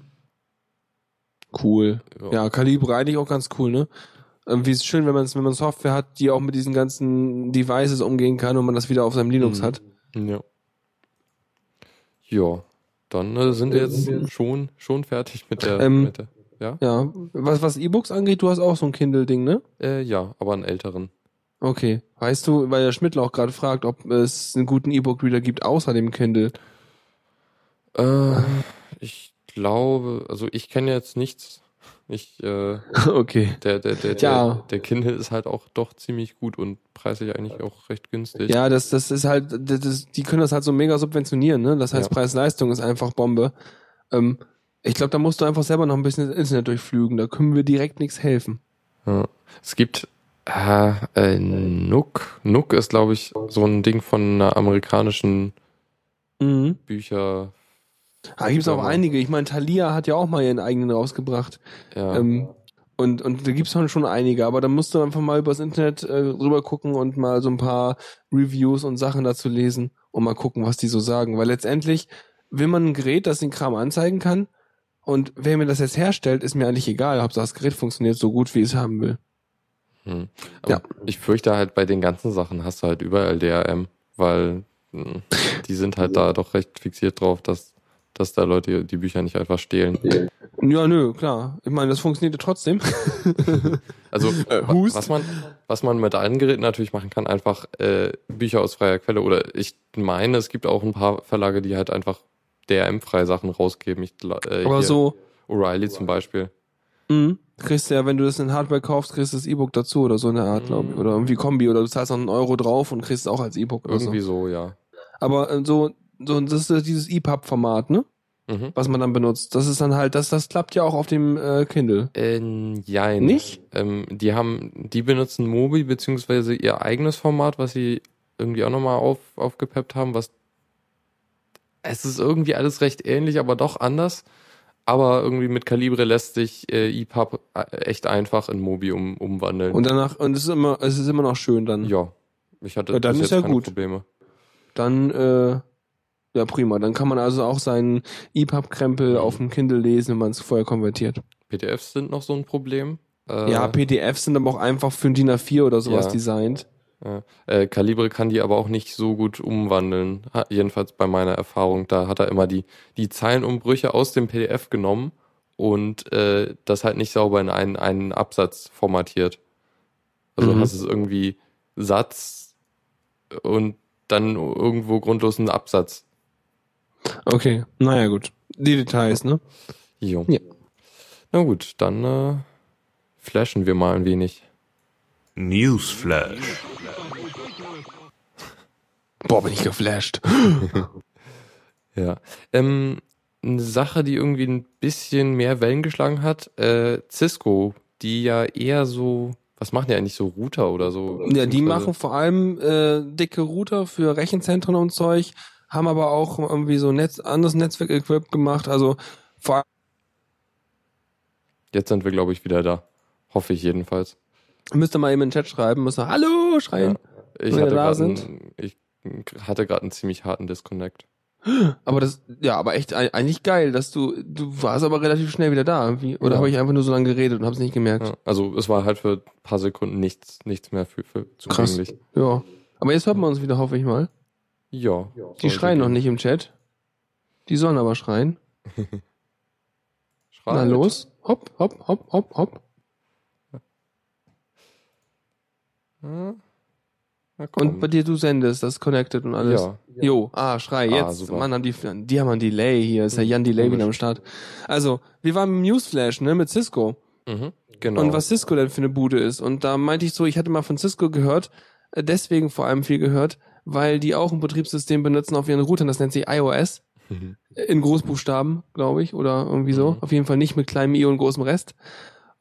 Cool. Ja. Ja, Calibre eigentlich auch ganz cool, ne? Irgendwie ist es schön, wenn man wenn man Software hat, die auch mit diesen ganzen Devices umgehen kann und man das wieder auf seinem Linux Mhm. hat. Ja. Ja. Dann äh, sind wir jetzt schon, schon fertig mit der, Ähm, mit der ja? Ja. Was, was E-Books angeht, du hast auch so ein Kindle-Ding, ne? Äh, ja, aber einen älteren. Okay. Weißt du, weil der Schmidtler auch gerade fragt, ob es einen guten E-Book-Reader gibt außer dem Kindle. Äh, ich glaube, also ich kenne jetzt nichts Ich, äh, Okay. der, der, der, Tja. der, der Kindle ist halt auch doch ziemlich gut und preislich eigentlich auch recht günstig. Ja, das, das ist halt, das, das, die können das halt so mega subventionieren, ne? Das heißt, Ja. Preis-Leistung ist einfach Bombe. Ähm, ich glaube, da musst du einfach selber noch ein bisschen das Internet durchflügen. Da können wir direkt nichts helfen. Ja. Es gibt äh, äh, Nook. Nook ist, glaube ich, so ein Ding von einer amerikanischen Mhm. Bücher. Da gibt's auch einige. Ich meine, Thalia hat ja auch mal ihren eigenen rausgebracht. Ja. Ähm, und, und da gibt's schon schon einige, aber da musst du einfach mal übers Internet äh, rüber gucken und mal so ein paar Reviews und Sachen dazu lesen und mal gucken, was die so sagen. Weil letztendlich will man ein Gerät, das den Kram anzeigen kann. Und wer mir das jetzt herstellt, ist mir eigentlich egal. Hauptsache das Gerät funktioniert so gut, wie ich es haben will. Hm. Ja. Ich fürchte halt, bei den ganzen Sachen hast du halt überall DRM, weil mh, die sind halt da doch recht fixiert drauf, dass, dass da Leute die Bücher nicht einfach stehlen. Ja, nö, klar. Ich meine, das funktioniert ja trotzdem. Also Äh, was man, was man mit allen Geräten natürlich machen kann, einfach äh, Bücher aus freier Quelle oder ich meine, es gibt auch ein paar Verlage, die halt einfach DRM-freie Sachen rausgeben. Ich, äh, aber so, O'Reilly zum Beispiel. mh, kriegst du ja, wenn du das in Hardware kaufst, kriegst du das E-Book dazu oder so in der Art, glaube ich. Mhm. Oder irgendwie Kombi oder du zahlst noch einen Euro drauf und kriegst es auch als E-Book Irgendwie so. so, ja. Aber äh, so, so, das ist dieses EPUB-Format, ne? Mhm. Was man dann benutzt. Das ist dann halt, das, das klappt ja auch auf dem äh, Kindle. Äh, jein. Nicht? Ähm, die haben, die benutzen Mobi beziehungsweise ihr eigenes Format, was sie irgendwie auch nochmal auf, aufgepeppt haben, was es ist irgendwie alles recht ähnlich, aber doch anders. Aber irgendwie mit Calibre lässt sich äh, EPUB äh, echt einfach in Mobi um, umwandeln. Und danach, und es ist immer, es ist immer noch schön dann. ja, ich hatte Ja, dann ist ja keine gut. Probleme. Dann, äh, ja prima. Dann kann man also auch seinen EPUB-Krempel Mhm. auf dem Kindle lesen, wenn man es vorher konvertiert. PDFs sind noch so ein Problem. Äh, ja, PDFs sind aber auch einfach für ein DIN A4 oder sowas Ja. designt. Ja. Äh, Calibre kann die aber auch nicht so gut umwandeln. Ha, jedenfalls bei meiner Erfahrung. Da hat er immer die, die Zeilenumbrüche aus dem PDF genommen und äh, das halt nicht sauber in einen, einen Absatz formatiert. Also Mhm. hast es irgendwie Satz und dann irgendwo grundlos einen Absatz. Okay, naja gut. Die Details, ne? Jo. Ja. Na gut, dann äh, flashen wir mal ein wenig. Newsflash. Boah, bin ich geflasht. Ja. Ähm, eine Sache, die irgendwie ein bisschen mehr Wellen geschlagen hat, äh, Cisco, die ja eher so, was machen die eigentlich so Router oder so? Ja, die machen vor allem äh, dicke Router für Rechenzentren und Zeug, haben aber auch irgendwie so Netz, anderes Netzwerk-Equip gemacht. Also vor allem Jetzt sind wir, glaube ich, wieder da. Hoffe ich jedenfalls. müsst ihr mal eben in den Chat schreiben, müsst ihr Hallo schreien. Ich Wenn wir hatte einen, ich hatte gerade einen ziemlich harten Disconnect. Aber das, ja, aber echt ei- eigentlich geil, dass du, du warst aber relativ schnell wieder da irgendwie. Oder Ja. habe ich einfach nur so lange geredet und habe es nicht gemerkt? Ja, also es war halt für ein paar Sekunden nichts, nichts mehr für, für Krass. zugänglich. Ja. Aber jetzt hört man uns wieder, hoffe ich mal. Ja. Die schreien noch nicht im Chat. Die sollen aber schreien. Schreit. Na los. Hopp, hopp, hopp, hopp, hopp. Ja. Und bei dir du sendest, das connected und alles. ja. Jo, ah, Schrei, Ah, jetzt. super. Mann, haben die, die haben ein Delay hier. Ist ja Jan Delay wieder am Start. Also, wir waren im Newsflash, ne, mit Cisco. Mhm. Genau. Und was Cisco denn für eine Bude ist. Und da meinte ich so, ich hatte mal von Cisco gehört, äh, deswegen vor allem viel gehört, weil die auch ein Betriebssystem benutzen auf ihren Routern, das nennt sich iOS. Mhm. In Großbuchstaben, glaube ich, oder irgendwie so. Mhm. Auf jeden Fall nicht mit kleinem i und großem Rest.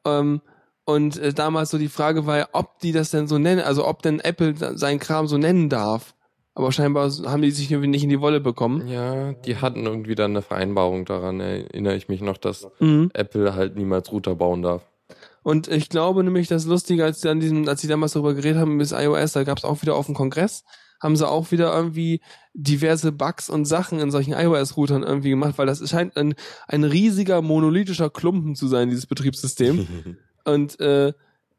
Ähm, und äh, damals so die Frage war, ob die das denn so nennen, also ob denn Apple seinen Kram so nennen darf. Aber scheinbar haben die sich irgendwie nicht in die Wolle bekommen. Ja, die hatten irgendwie dann eine Vereinbarung daran, erinnere ich mich noch, dass Mhm. Apple halt niemals Router bauen darf. Und ich glaube nämlich, das Lustige, als sie an diesem, als sie damals darüber geredet haben, bis iOS, da gab es auch wieder auf dem Kongress, haben sie auch wieder irgendwie diverse Bugs und Sachen in solchen iOS-Routern irgendwie gemacht, weil das scheint ein, ein riesiger monolithischer Klumpen zu sein, dieses Betriebssystem. und äh,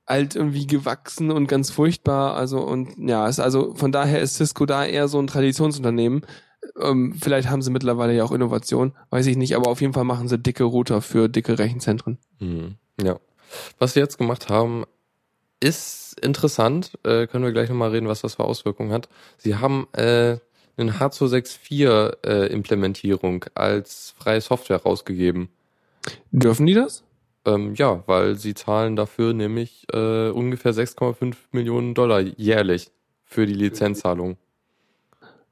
halt irgendwie gewachsen und ganz furchtbar. Also und ja, ist also von daher ist Cisco da eher so ein Traditionsunternehmen. Ähm, vielleicht haben sie mittlerweile ja auch Innovation, weiß ich nicht, aber auf jeden Fall machen sie dicke Router für dicke Rechenzentren. Mhm. Ja. Was sie jetzt gemacht haben, ist interessant. Äh, können wir gleich nochmal reden, was das für Auswirkungen hat. Sie haben äh, eine H264 äh, als freie Software rausgegeben. Dürfen die das? Ähm, ja, weil sie zahlen dafür nämlich äh, ungefähr 6,5 Millionen Dollar jährlich für die Lizenzzahlung.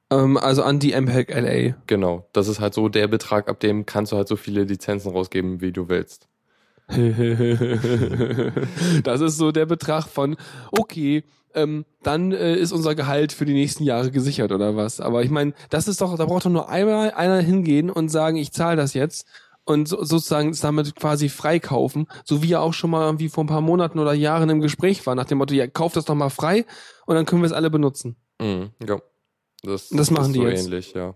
Ähm, also an die MPEG LA. Genau, das ist halt so der Betrag, ab dem kannst du halt so viele Lizenzen rausgeben, wie du willst. das ist so der Betrag von, okay, ähm, dann äh, ist unser Gehalt für die nächsten Jahre gesichert oder was. Aber ich meine, das ist doch, da braucht doch nur einmal einer hingehen und sagen, ich zahle das jetzt und so, sozusagen es damit quasi freikaufen, so wie er auch schon mal irgendwie vor ein paar Monaten oder Jahren im Gespräch war, nach dem Motto, ja, kauft das doch mal frei und dann können wir es alle benutzen. Mhm, ja. Das, Das machen ist die so jetzt. ähnlich, ja.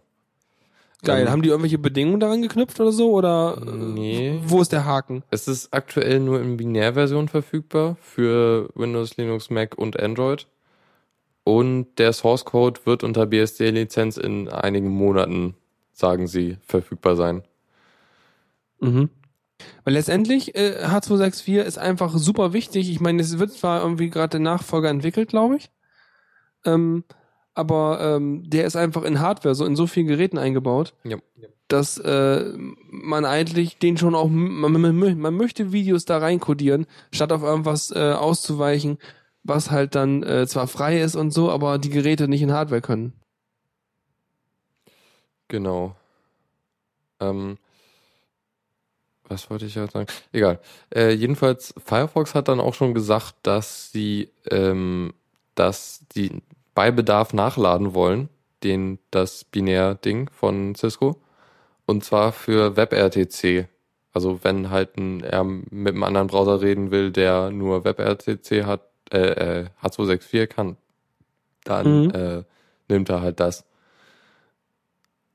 Geil. Ähm, Haben die irgendwelche Bedingungen daran geknüpft oder so? Oder äh, Nee. wo ist der Haken? Es ist aktuell nur in Binärversion verfügbar für Windows, Linux, Mac und Android. Und der Source Code wird unter BSD-Lizenz in einigen Monaten, sagen sie, verfügbar sein. Mhm. Weil letztendlich, äh, H264 ist einfach super wichtig. Ich meine, es wird zwar irgendwie gerade der Nachfolger entwickelt, glaube ich. Ähm, aber ähm, der ist einfach in Hardware, so in so vielen Geräten eingebaut, Ja. dass äh, man eigentlich den schon auch, man, man, man möchte Videos da reinkodieren, statt auf irgendwas äh, auszuweichen, was halt dann äh, zwar frei ist und so, aber die Geräte nicht in Hardware können. Genau. Ähm, was wollte ich jetzt sagen? Egal. Äh, jedenfalls, Firefox hat dann auch schon gesagt, dass sie ähm, dass die bei Bedarf nachladen wollen, den das Binär-Ding von Cisco. Und zwar für WebRTC. Also wenn halt ein, er mit einem anderen Browser reden will, der nur WebRTC hat, äh, äh, H264 kann, dann Mhm. äh, nimmt er halt das.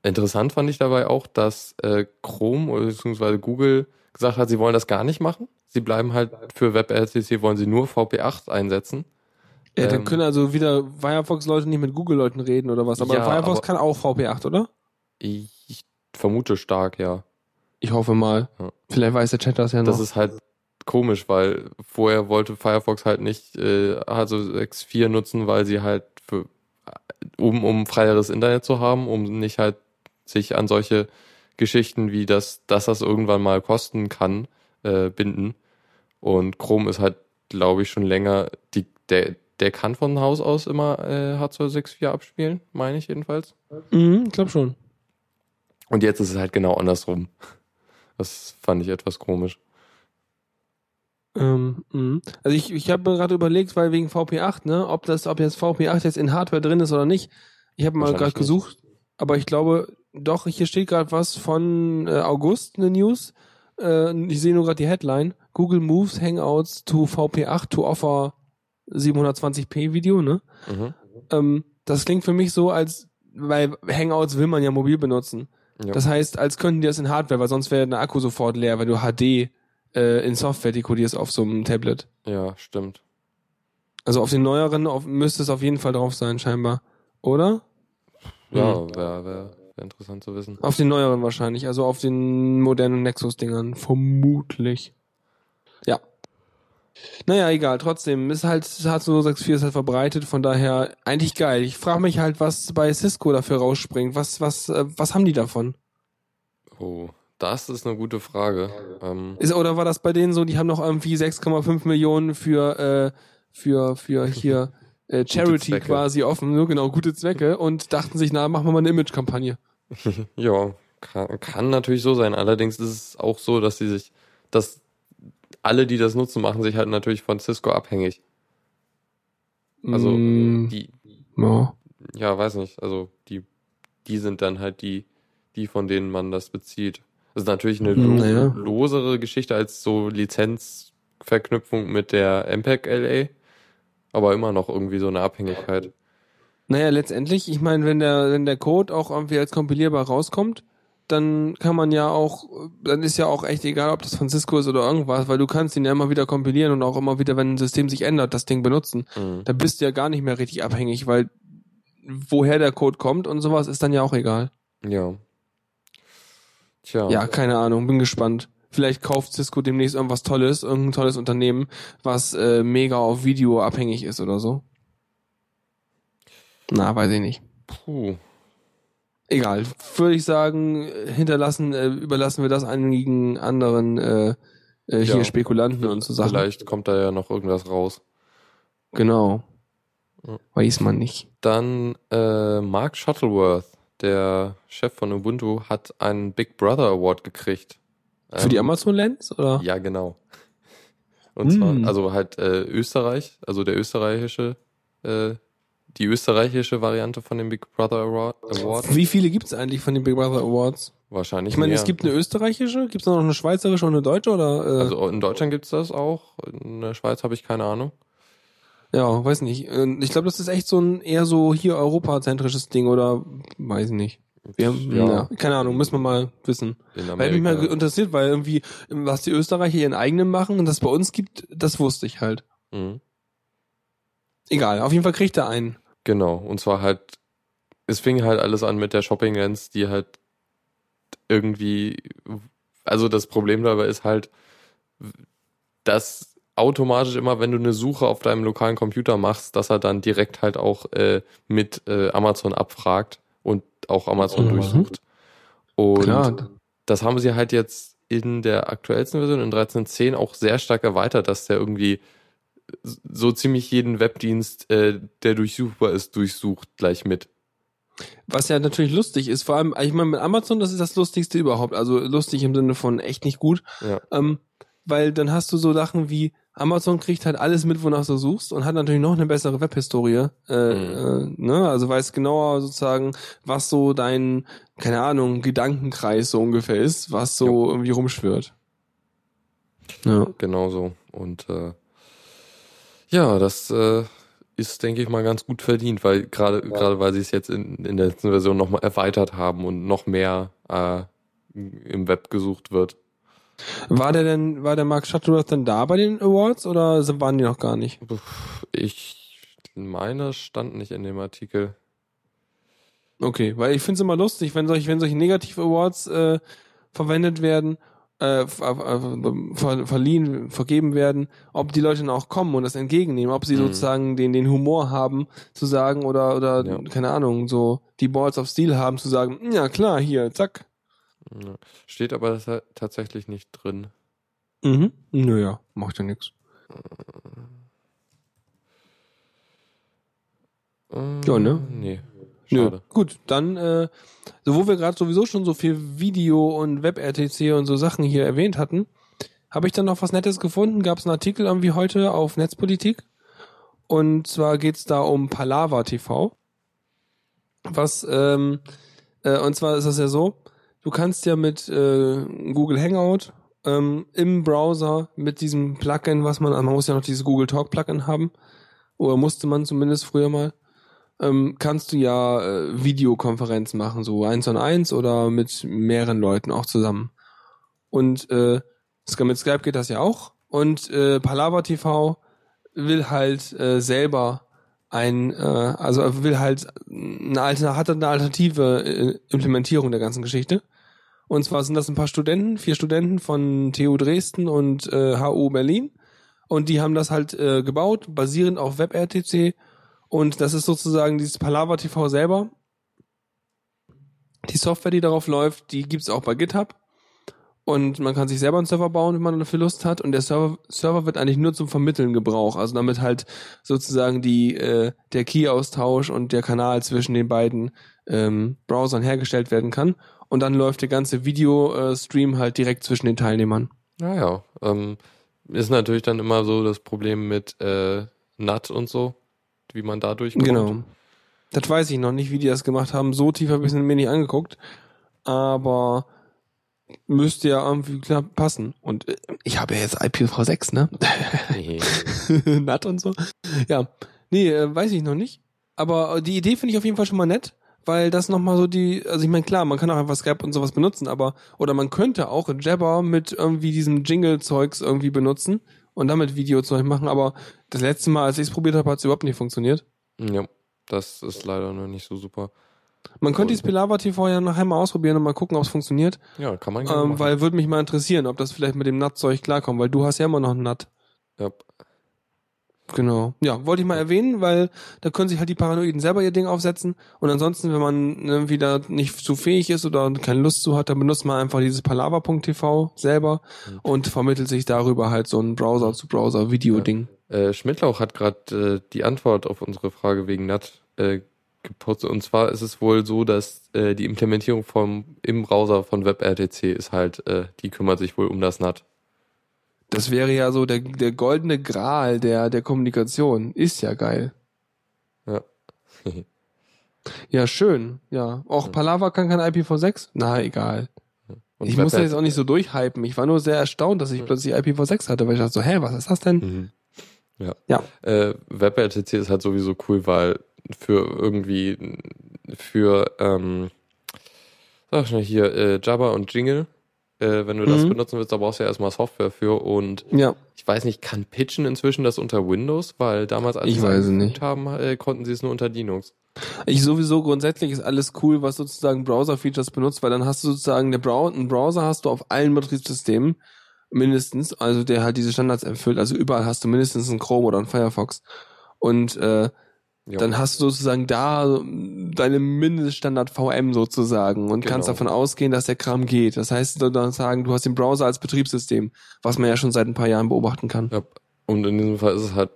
Interessant fand ich dabei auch, dass äh, Chrome oder beziehungsweise Google gesagt hat, sie wollen das gar nicht machen. Sie bleiben halt für WebRTC wollen sie nur VP8 einsetzen. Ja, dann Ähm, können also wieder Firefox-Leute nicht mit Google-Leuten reden oder was. Aber Ja, Firefox aber- kann auch VP8, oder? Ich, vermute stark, ja. Ich hoffe mal. Ja. Vielleicht weiß der Chat das ja noch. Das ist halt komisch, weil vorher wollte Firefox halt nicht äh, H264 nutzen, weil sie halt für, um, um freieres Internet zu haben, um nicht halt sich an solche Geschichten wie das, dass das irgendwann mal kosten kann, äh, binden. Und Chrome ist halt, glaube ich, schon länger, die, der, der kann von Haus aus immer äh, H264 abspielen, meine ich jedenfalls. mhm, ich glaube schon. Und jetzt ist es halt genau andersrum. Das fand ich etwas komisch. Ähm, mhm. Also ich, ich habe mir gerade überlegt, weil wegen VP8, ne, ob das, ob jetzt VP8 jetzt in Hardware drin ist oder nicht. Ich habe mal gerade gesucht, aber ich glaube, doch, hier steht gerade was von äh, August, eine News. Äh, ich sehe nur gerade die Headline. Google moves Hangouts to VP8 to offer 720p Video, ne? Mhm. Ähm, das klingt für mich so, als, weil Hangouts will man ja mobil benutzen. Ja. Das heißt, als könnten die das in Hardware, weil sonst wäre der Akku sofort leer, weil du HD äh, in Software dekodierst auf so einem Tablet. ja, stimmt. Also auf den neueren auf, müsste es auf jeden Fall drauf sein, scheinbar. Oder? Ja, Hm. wäre wär, wär interessant zu wissen. Auf den neueren wahrscheinlich, also auf den modernen Nexus-Dingern. Vermutlich. Ja. Naja, egal, trotzdem, ist halt, H264 ist halt verbreitet, von daher eigentlich geil. Ich frage mich halt, was bei Cisco dafür rausspringt. Was, was, äh, was haben die davon? Oh, das ist eine gute Frage. Ähm, Ist, oder war das bei denen so, die haben noch irgendwie 6,5 Millionen für, äh, für, für hier äh, Charity quasi offen, so genau, gute Zwecke und dachten sich, na, machen wir mal eine Image-Kampagne. ja, kann, kann natürlich so sein. Allerdings ist es auch so, dass sie sich, dass alle, die das nutzen, machen sich halt natürlich von Cisco abhängig. Also Mm, die, ja. ja, weiß nicht, also die, die sind dann halt die, die von denen man das bezieht. Das ist natürlich eine Hm, lo naja. losere Geschichte als so Lizenzverknüpfung mit der MPEG LA, aber immer noch irgendwie so eine Abhängigkeit. Naja, letztendlich, ich meine, wenn der, wenn der Code auch irgendwie als kompilierbar rauskommt, dann kann man ja auch, dann ist ja auch echt egal, ob das von Cisco ist oder irgendwas, weil du kannst ihn ja immer wieder kompilieren und auch immer wieder, wenn ein System sich ändert, das Ding benutzen. Mhm. Da bist du ja gar nicht mehr richtig abhängig, weil woher der Code kommt und sowas ist dann ja auch egal. Ja. Tja. Ja, keine Ahnung, bin gespannt. Vielleicht kauft Cisco demnächst irgendwas Tolles, irgendein tolles Unternehmen, was äh, mega auf Video abhängig ist oder so. Na, weiß ich nicht. Puh. Egal, würde ich sagen, hinterlassen, äh, überlassen wir das einigen anderen äh, äh, hier Ja. Spekulanten und so Sachen. Vielleicht kommt da ja noch irgendwas raus. Genau. Ja. Weiß man nicht. Dann äh, Mark Shuttleworth, der Chef von Ubuntu, hat einen Big Brother Award gekriegt. Für die Ähm, Amazon Lens oder? Ja, genau. Und Mm. zwar, also halt äh, Österreich, also der österreichische, äh, die österreichische Variante von dem Big Brother Award. Award. Wie viele gibt's eigentlich von den Big Brother Awards? Wahrscheinlich Ich meine, mehr. es gibt eine österreichische, gibt's noch eine schweizerische und eine deutsche oder? Äh, also in Deutschland gibt's das auch, in der Schweiz habe ich keine Ahnung. ja, weiß nicht. Äh, Ich glaube, das ist echt so ein eher so hier europazentrisches Ding oder weiß nicht. Wir haben, ja. Ja. keine Ahnung, müssen wir mal wissen. Weil mich mal interessiert, weil irgendwie, was die Österreicher ihren eigenen machen und das bei uns gibt, das wusste ich halt. Mhm. Egal, auf jeden Fall kriegt er einen. Genau, und zwar halt, es fing halt alles an mit der Shopping Lens, die halt irgendwie, also das Problem dabei ist halt, dass automatisch immer, wenn du eine Suche auf deinem lokalen Computer machst, dass er dann direkt halt auch äh, mit äh, Amazon abfragt und auch Amazon Mhm. durchsucht. Und Klar. das haben sie halt jetzt in der aktuellsten Version, in 13.10, auch sehr stark erweitert, dass der irgendwie so ziemlich jeden Webdienst, äh, der durchsuchbar ist, durchsucht gleich mit. Was ja natürlich lustig ist, vor allem, ich meine, mit Amazon, das ist das Lustigste überhaupt. Also lustig im Sinne von echt nicht gut. Ja. Ähm, weil dann hast du so Sachen wie, Amazon kriegt halt alles mit, wonach du suchst und hat natürlich noch eine bessere Webhistorie. Äh, Mhm. äh, ne? Also weiß genauer sozusagen, was so dein, keine Ahnung, Gedankenkreis so ungefähr ist, was so irgendwie rumschwirrt. Ja. Genau so. Und äh, ja, das äh, ist, denke ich mal, ganz gut verdient, weil gerade gerade weil sie es jetzt in, in der letzten Version nochmal erweitert haben und noch mehr äh, im Web gesucht wird. War der denn, war der Mark Shuttleworth denn da bei den Awards oder waren die noch gar nicht? Ich meine, stand nicht in dem Artikel. Okay, weil ich finde es immer lustig, wenn solche, wenn solche Negativ-Awards äh, verwendet werden, äh, ver, äh, ver, verliehen, vergeben werden, ob die Leute dann auch kommen und das entgegennehmen, ob sie Mhm. sozusagen den, den Humor haben zu sagen oder, oder Ja. keine Ahnung, so die Balls of Steel haben zu sagen, ja klar, hier, zack. Ja. Steht aber das tatsächlich nicht drin. Mhm. Naja, macht ja nix. Äh, Ja, ne? Nee. Nö. Schade. Gut, dann, äh, so wo wir gerade sowieso schon so viel Video und WebRTC und so Sachen hier erwähnt hatten, habe ich dann noch was Nettes gefunden. Gab es einen Artikel irgendwie heute auf Netzpolitik. Und zwar geht's da um Palava TV. Was, ähm, äh, und zwar ist das ja so, du kannst ja mit äh, Google Hangout ähm, im Browser mit diesem Plugin, was man, man muss ja noch dieses Google Talk Plugin haben, oder musste man zumindest früher mal, ähm, kannst du ja äh, Videokonferenz machen, so eins on eins oder mit mehreren Leuten auch zusammen. Und äh, mit Skype geht das ja auch. Und äh, Palava TV will halt äh, selber ein, äh, also will halt eine, Alter, hat eine alternative äh, Implementierung der ganzen Geschichte. Und zwar sind das ein paar Studenten, vier Studenten von TU Dresden und äh, HU Berlin. Und die haben das halt äh, gebaut, basierend auf WebRTC. Und das ist sozusagen dieses Palava TV selber. Die Software, die darauf läuft, die gibt's auch bei GitHub. Und man kann sich selber einen Server bauen, wenn man dafür Lust hat. Und der Server, Server wird eigentlich nur zum Vermitteln gebraucht. Also damit halt sozusagen die, äh, der Key-Austausch und der Kanal zwischen den beiden ähm, Browsern hergestellt werden kann. Und dann läuft der ganze Video-Stream halt direkt zwischen den Teilnehmern. Naja, ähm, ist natürlich dann immer so das Problem mit äh, NAT und so, wie man da durchkommt. Genau. Das weiß ich noch nicht, wie die das gemacht haben. So tief habe ich es mir nicht angeguckt. Aber müsste ja irgendwie klar passen. Und äh, ich habe ja jetzt IPv6, ne? Nee. NAT und so. Ja. Nee, äh, weiß ich noch nicht. Aber äh, die Idee finde ich auf jeden Fall schon mal nett, weil das nochmal so die, also ich meine, klar, man kann auch einfach Skype und sowas benutzen, aber, oder man könnte auch Jabber mit irgendwie diesem Jingle-Zeugs irgendwie benutzen und damit Videozeug machen, aber das letzte Mal, als ich es probiert habe, hat es überhaupt nicht funktioniert. ja, das ist leider noch nicht so super. Man könnte dieses Pilava TV ja nachher mal ausprobieren und mal gucken, ob es funktioniert, Ja, kann man gerne ähm, machen. weil würde mich mal interessieren, ob das vielleicht mit dem NAT-Zeug klarkommt, weil du hast ja immer noch ein NAT. ja. Genau. Ja, wollte ich mal erwähnen, weil da können sich halt die Paranoiden selber ihr Ding aufsetzen. Und ansonsten, wenn man irgendwie da nicht zu fähig ist oder keine Lust zu hat, dann benutzt man einfach dieses palaver.tv selber Mhm. und vermittelt sich darüber halt so ein Browser-zu-Browser-Video-Ding. Äh, Schmidtlauch hat gerade äh, die Antwort auf unsere Frage wegen NAT äh, gepostet. Und zwar ist es wohl so, dass äh, die Implementierung vom im Browser von WebRTC ist halt, äh, die kümmert sich wohl um das NAT. Das wäre ja so der, der goldene Gral der, der Kommunikation. Ist ja geil. Ja. Ja, schön. Ja. Auch Palaver kann kein IPv6? Na, egal. Und ich muss da jetzt auch nicht so durchhypen. Ich war nur sehr erstaunt, dass ich plötzlich IPv6 hatte, weil ich dachte so, hä, was ist das denn? Mhm. Ja. Ja. Äh, WebRTC ist halt sowieso cool, weil für irgendwie für ähm, sag schnell hier äh, Jabba und Jingle, äh, wenn du das Mhm. benutzen willst, da brauchst du ja erstmal Software für und Ja. ich weiß nicht, kann Pitchen inzwischen das unter Windows, weil damals als Ich sie es haben, äh, konnten sie es nur unter Linux. Ich sowieso grundsätzlich ist alles cool, was sozusagen Browser-Features benutzt, weil dann hast du sozusagen der Brow einen Browser hast du auf allen Betriebssystemen mindestens, also der halt diese Standards erfüllt. Also überall hast du mindestens einen Chrome oder einen Firefox. Und äh, dann hast du sozusagen da deine Mindeststandard VM sozusagen und kannst Genau. davon ausgehen, dass der Kram geht. Das heißt sozusagen, du hast den Browser als Betriebssystem, was man ja schon seit ein paar Jahren beobachten kann. Ja, und in diesem Fall ist es halt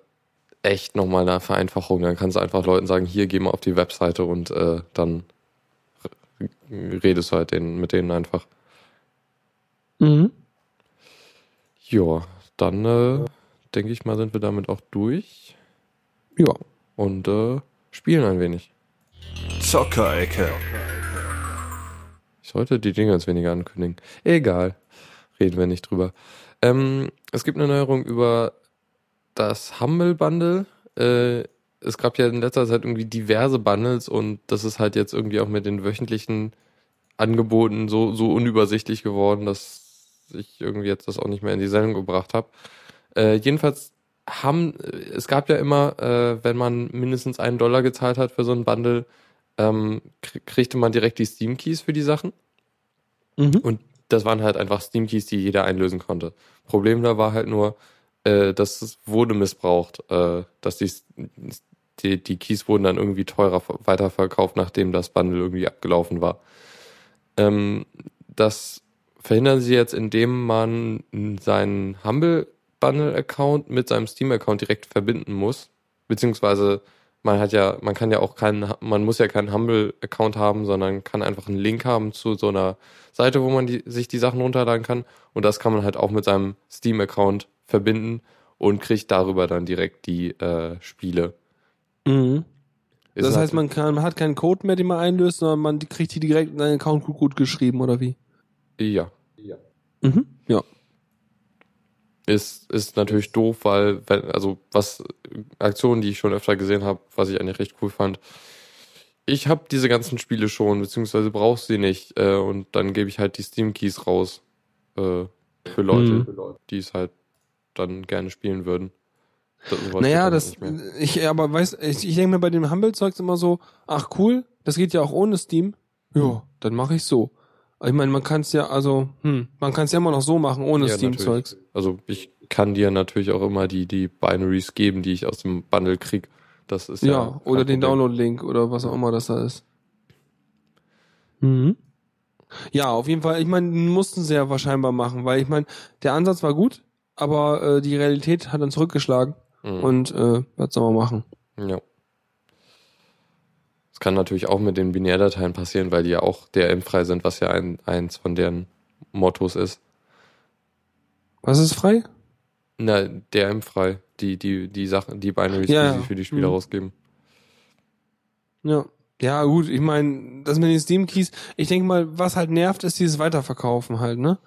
echt nochmal eine Vereinfachung. Dann kannst du einfach Leuten sagen, hier geh mal auf die Webseite und äh, dann redest du halt denen, mit denen einfach. Mhm. Ja, dann äh, denke ich mal, sind wir damit auch durch Ja. und äh, spielen ein wenig. Zockerecke. Ich sollte die Dinge jetzt weniger ankündigen. Egal, reden wir nicht drüber. Ähm, es gibt eine Neuerung über das Humble Bundle. Äh, es gab ja in letzter Zeit irgendwie diverse Bundles und das ist halt jetzt irgendwie auch mit den wöchentlichen Angeboten so, so unübersichtlich geworden, dass ich irgendwie jetzt das auch nicht mehr in die Sendung gebracht habe. Äh, jedenfalls haben, es gab ja immer, äh, wenn man mindestens einen Dollar gezahlt hat für so ein Bundle, ähm, krie- kriegte man direkt die Steam Keys für die Sachen. Mhm. Und das waren halt einfach Steam Keys, die jeder einlösen konnte. Problem da war halt nur, äh, dass es wurde missbraucht, äh, dass die, die, die Keys wurden dann irgendwie teurer ver- weiterverkauft, nachdem das Bundle irgendwie abgelaufen war. Ähm, das verhindern sie jetzt, indem man seinen Humble Bundle Account mit seinem Steam Account direkt verbinden muss, beziehungsweise man hat ja, man kann ja auch keinen, man muss ja keinen Humble-Account haben, sondern kann einfach einen Link haben zu so einer Seite, wo man die, sich die Sachen runterladen kann. Und das kann man halt auch mit seinem Steam-Account verbinden und kriegt darüber dann direkt die äh, Spiele. Mhm. Ist Das heißt, halt- man kann, man hat keinen Code mehr, den man einlöst, sondern man kriegt die direkt in seinen Account gut, gut geschrieben, oder wie? Ja. Mhm. Ja. Ist, ist natürlich doof, weil, wenn, also was Aktionen, die ich schon öfter gesehen habe, was ich eigentlich recht cool fand. Ich habe diese ganzen Spiele schon, beziehungsweise brauchst sie nicht. Äh, und dann gebe ich halt die Steam Keys raus äh, für Leute, Mhm. die es halt dann gerne spielen würden. Das, Naja, das, ich, aber weiß, ich, ich denke mir bei dem Humble-Zeugs immer so, ach cool, das geht ja auch ohne Steam. Ja, dann mache ich so. Ich meine, man kann es ja, also, hm, man kann es ja immer noch so machen, ohne Ja, Steam-Zeugs. Also ich kann dir natürlich auch immer die, die Binaries geben, die ich aus dem Bundle krieg. Das ist Ja, ja. oder den. Download-Link oder was auch immer das da ist. Mhm. Ja, auf jeden Fall, ich meine, mussten sie ja wahrscheinlich machen, weil ich meine, der Ansatz war gut, aber äh, die Realität hat dann zurückgeschlagen Mhm. und äh, was soll man machen? Ja. Es kann natürlich auch mit den Binärdateien passieren, weil die ja auch DRM-frei sind, was ja ein, eins von deren Mottos ist. Was ist frei? Na, DRM-frei. Die, die, die Sachen, die Binaries, Ja, die sie für die Spieler Mhm. rausgeben. Ja. Ja, gut, ich meine, das mit den Steam-Keys, ich denke mal, was halt nervt, ist dieses Weiterverkaufen halt, ne?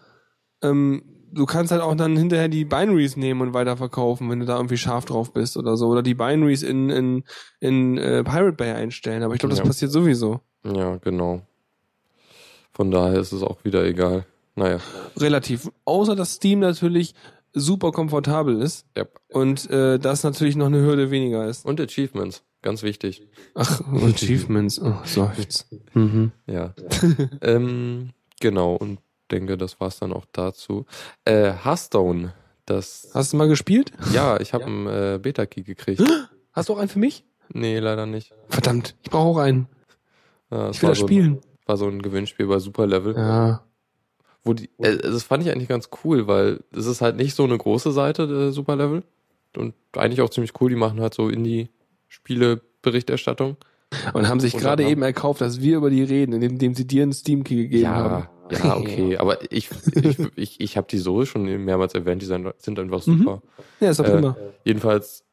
Ähm, du kannst halt auch dann hinterher die Binaries nehmen und weiterverkaufen, wenn du da irgendwie scharf drauf bist oder so. Oder die Binaries in, in, in äh, Pirate Bay einstellen. Aber ich glaube, das Ja. passiert sowieso. Ja, genau. Von daher ist es auch wieder egal. Naja, Relativ. Außer dass Steam natürlich super komfortabel ist ja. und äh, das natürlich noch eine Hürde weniger ist. Und Achievements, ganz wichtig. Ach, Achievements. Oh, seufz. Mhm. Ja. ähm, genau, und denke, das war's dann auch dazu. Äh, Hearthstone, Das, Hast du mal gespielt? ja, ich habe einen äh, Beta-Key gekriegt. Hast du auch einen für mich? Nee, leider nicht. Verdammt, ich brauche auch einen. Ja, es Ich will war das so ein- spielen. War so ein Gewinnspiel bei Super Level. Ja. Wo die, äh, das fand ich eigentlich ganz cool, weil es ist halt nicht so eine große Seite, der Super Level. Und eigentlich auch ziemlich cool, die machen halt so Indie-Spiele-Berichterstattung. Und haben sich gerade eben erkauft, dass wir über die reden, indem, indem sie dir einen Steam-Key gegeben haben. Ja, okay. Aber ich, ich, ich, ich habe die so schon mehrmals erwähnt, die sind, einfach Mhm. super. Ja, ist doch Äh, prima. Jedenfalls,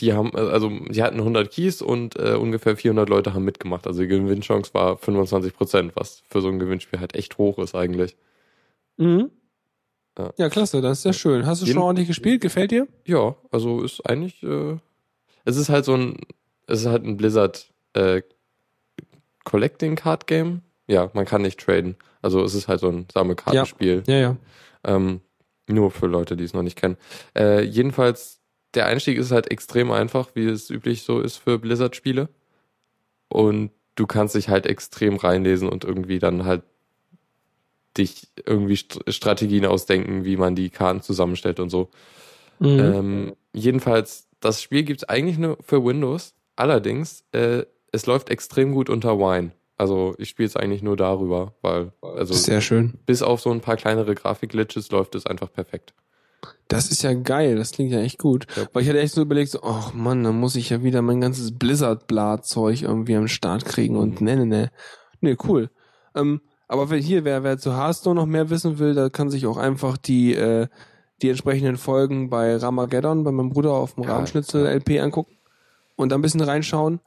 die haben, äh, also die hatten 100 Keys und äh, ungefähr 400 Leute haben mitgemacht. Also die Gewinnchance war 25 Prozent, was für so ein Gewinnspiel halt echt hoch ist eigentlich. Mhm. Ja. Ja, klasse, das ist ja schön. Hast du Jeden- schon ordentlich gespielt? Gefällt dir? Ja, also ist eigentlich, äh, es ist halt so ein, es ist halt ein Blizzard äh, Collecting Card Game. Ja, man kann nicht traden. Also es ist halt so ein Sammelkartenspiel. Ja, ja. Ähm, nur für Leute, die es noch nicht kennen. Äh, jedenfalls, der Einstieg ist halt extrem einfach, wie es üblich so ist für Blizzard-Spiele. Und du kannst dich halt extrem reinlesen und irgendwie dann halt dich irgendwie St Strategien ausdenken, wie man die Karten zusammenstellt und so. Mhm. Ähm, jedenfalls, das Spiel gibt's eigentlich nur für Windows. Allerdings, äh, es läuft extrem gut unter Wine. Also ich spiele es eigentlich nur darüber, weil also Sehr schön. bis auf so ein paar kleinere Grafik-Glitches läuft es einfach perfekt. Das ist ja geil, das klingt ja echt gut. Ja. Weil ich hatte echt so überlegt, so, ach Mann, dann muss ich ja wieder mein ganzes Blizzard-Blatt-Zeug irgendwie am Start kriegen und Mhm. ne, ne, ne. Ne, cool. Ähm, aber hier, wer, wer zu Hearthstone noch mehr wissen will, da kann sich auch einfach die, äh, die entsprechenden Folgen bei Ramageddon, bei meinem Bruder auf dem Ja, Rahmenschnitzel-LP angucken und da ein bisschen reinschauen.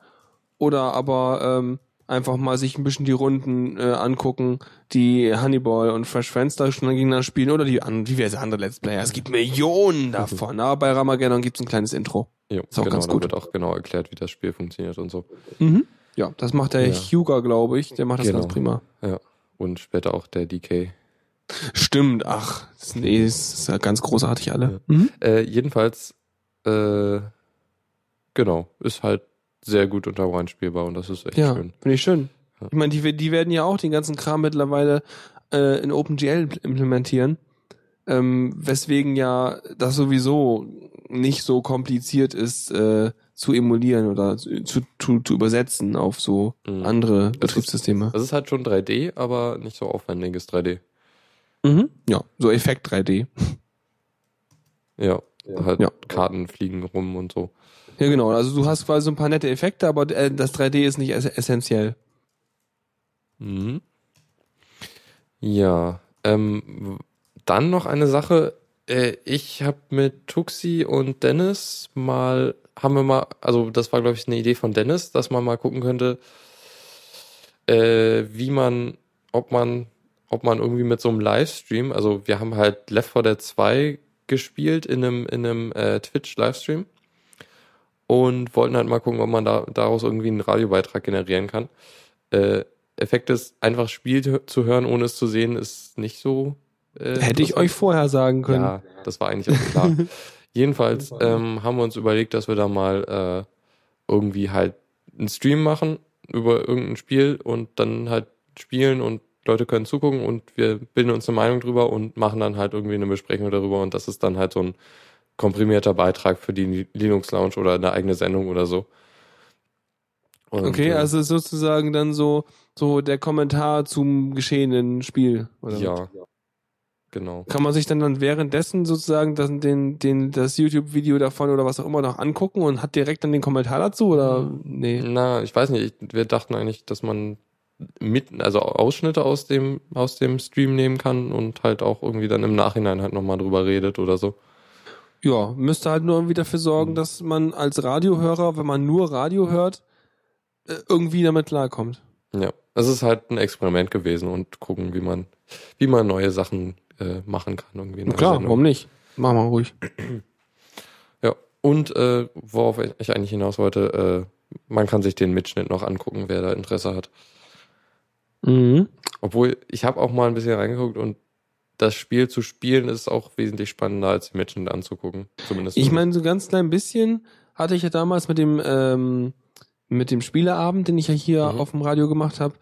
Oder aber ähm, einfach mal sich ein bisschen die Runden äh, angucken, die Honeyball und Fresh Friends da schon gegeneinander spielen oder die an, diverse andere Let's Player. Es gibt Millionen davon, aber bei Ramageddon gibt's ein kleines Intro. Jo, Ist auch genau, ganz gut. wird auch genau erklärt, wie das Spiel funktioniert und so. Mhm. Ja, das macht der Ja. Huger, glaube ich. Der macht das Genau. ganz prima. Ja. Und später auch der DK. Stimmt, ach, das, nee, das ist ja ganz großartig alle. Mhm. Äh, jedenfalls, äh, genau, ist halt sehr gut unter Wine spielbar und das ist echt Ja, schön. finde ich schön. Ja. Ich meine, die, die werden ja auch den ganzen Kram mittlerweile äh, in OpenGL implementieren. Ähm, weswegen ja das sowieso nicht so kompliziert ist äh, zu emulieren oder zu, zu, zu übersetzen auf so Mhm. andere ist- Betriebssysteme. Das ist halt schon 3D, aber nicht so aufwendiges 3D. Mhm. Ja, so Effekt 3D. Ja, halt Ja. Karten fliegen rum und so. Ja, genau. Also du hast quasi so ein paar nette Effekte, aber äh, das 3D ist nicht ess essentiell. Mhm. Ja, ähm, dann noch eine Sache. Äh, ich habe mit Tuxi und Dennis mal, haben wir mal, also das war glaube ich eine Idee von Dennis, dass man mal gucken könnte, äh, wie man, ob man, ob man irgendwie mit so einem Livestream, also wir haben halt Left 4 Dead 2 gespielt in einem, in einem äh, Twitch-Livestream und wollten halt mal gucken, ob man da daraus irgendwie einen Radiobeitrag generieren kann. Äh, Effekt ist, einfach Spiel zu hören, ohne es zu sehen, ist nicht so. Äh, Hätte ich euch vorher sagen können. Ja, das war eigentlich auch klar. Jedenfalls ähm, haben wir uns überlegt, dass wir da mal äh, irgendwie halt einen Stream machen über irgendein Spiel und dann halt spielen und Leute können zugucken und wir bilden uns eine Meinung drüber und machen dann halt irgendwie eine Besprechung darüber und das ist dann halt so ein komprimierter Beitrag für die Linux Lounge oder eine eigene Sendung oder so. Und, Okay, äh, also sozusagen dann so, so der Kommentar zum geschehenen Spiel. Oder ja, genau. Kann man sich dann dann währenddessen sozusagen das, den, den, das YouTube-Video davon oder was auch immer noch angucken und hat direkt dann den Kommentar dazu oder nee? Na, ich weiß nicht, ich, wir dachten eigentlich, dass man mit, also Ausschnitte aus dem, aus dem Stream nehmen kann und halt auch irgendwie dann im Nachhinein halt nochmal drüber redet oder so. Ja, müsste halt nur irgendwie dafür sorgen, dass man als Radiohörer, wenn man nur Radio hört, äh, irgendwie damit klarkommt. Ja, es ist halt ein Experiment gewesen und gucken, wie man, wie man neue Sachen äh, machen kann. Irgendwie klar, Sendung. warum nicht? Machen wir ruhig. Ja, und äh, worauf ich eigentlich hinaus wollte, äh, man kann sich den Mitschnitt noch angucken, wer da Interesse hat. Mhm. Obwohl, ich habe auch mal ein bisschen reingeguckt und das Spiel zu spielen ist auch wesentlich spannender, als den Mitschnitt anzugucken. Zumindest. Ich meine, so ganz klein bisschen hatte ich ja damals mit dem ähm, mit dem Spieleabend, den ich ja hier Mhm. auf dem Radio gemacht habe.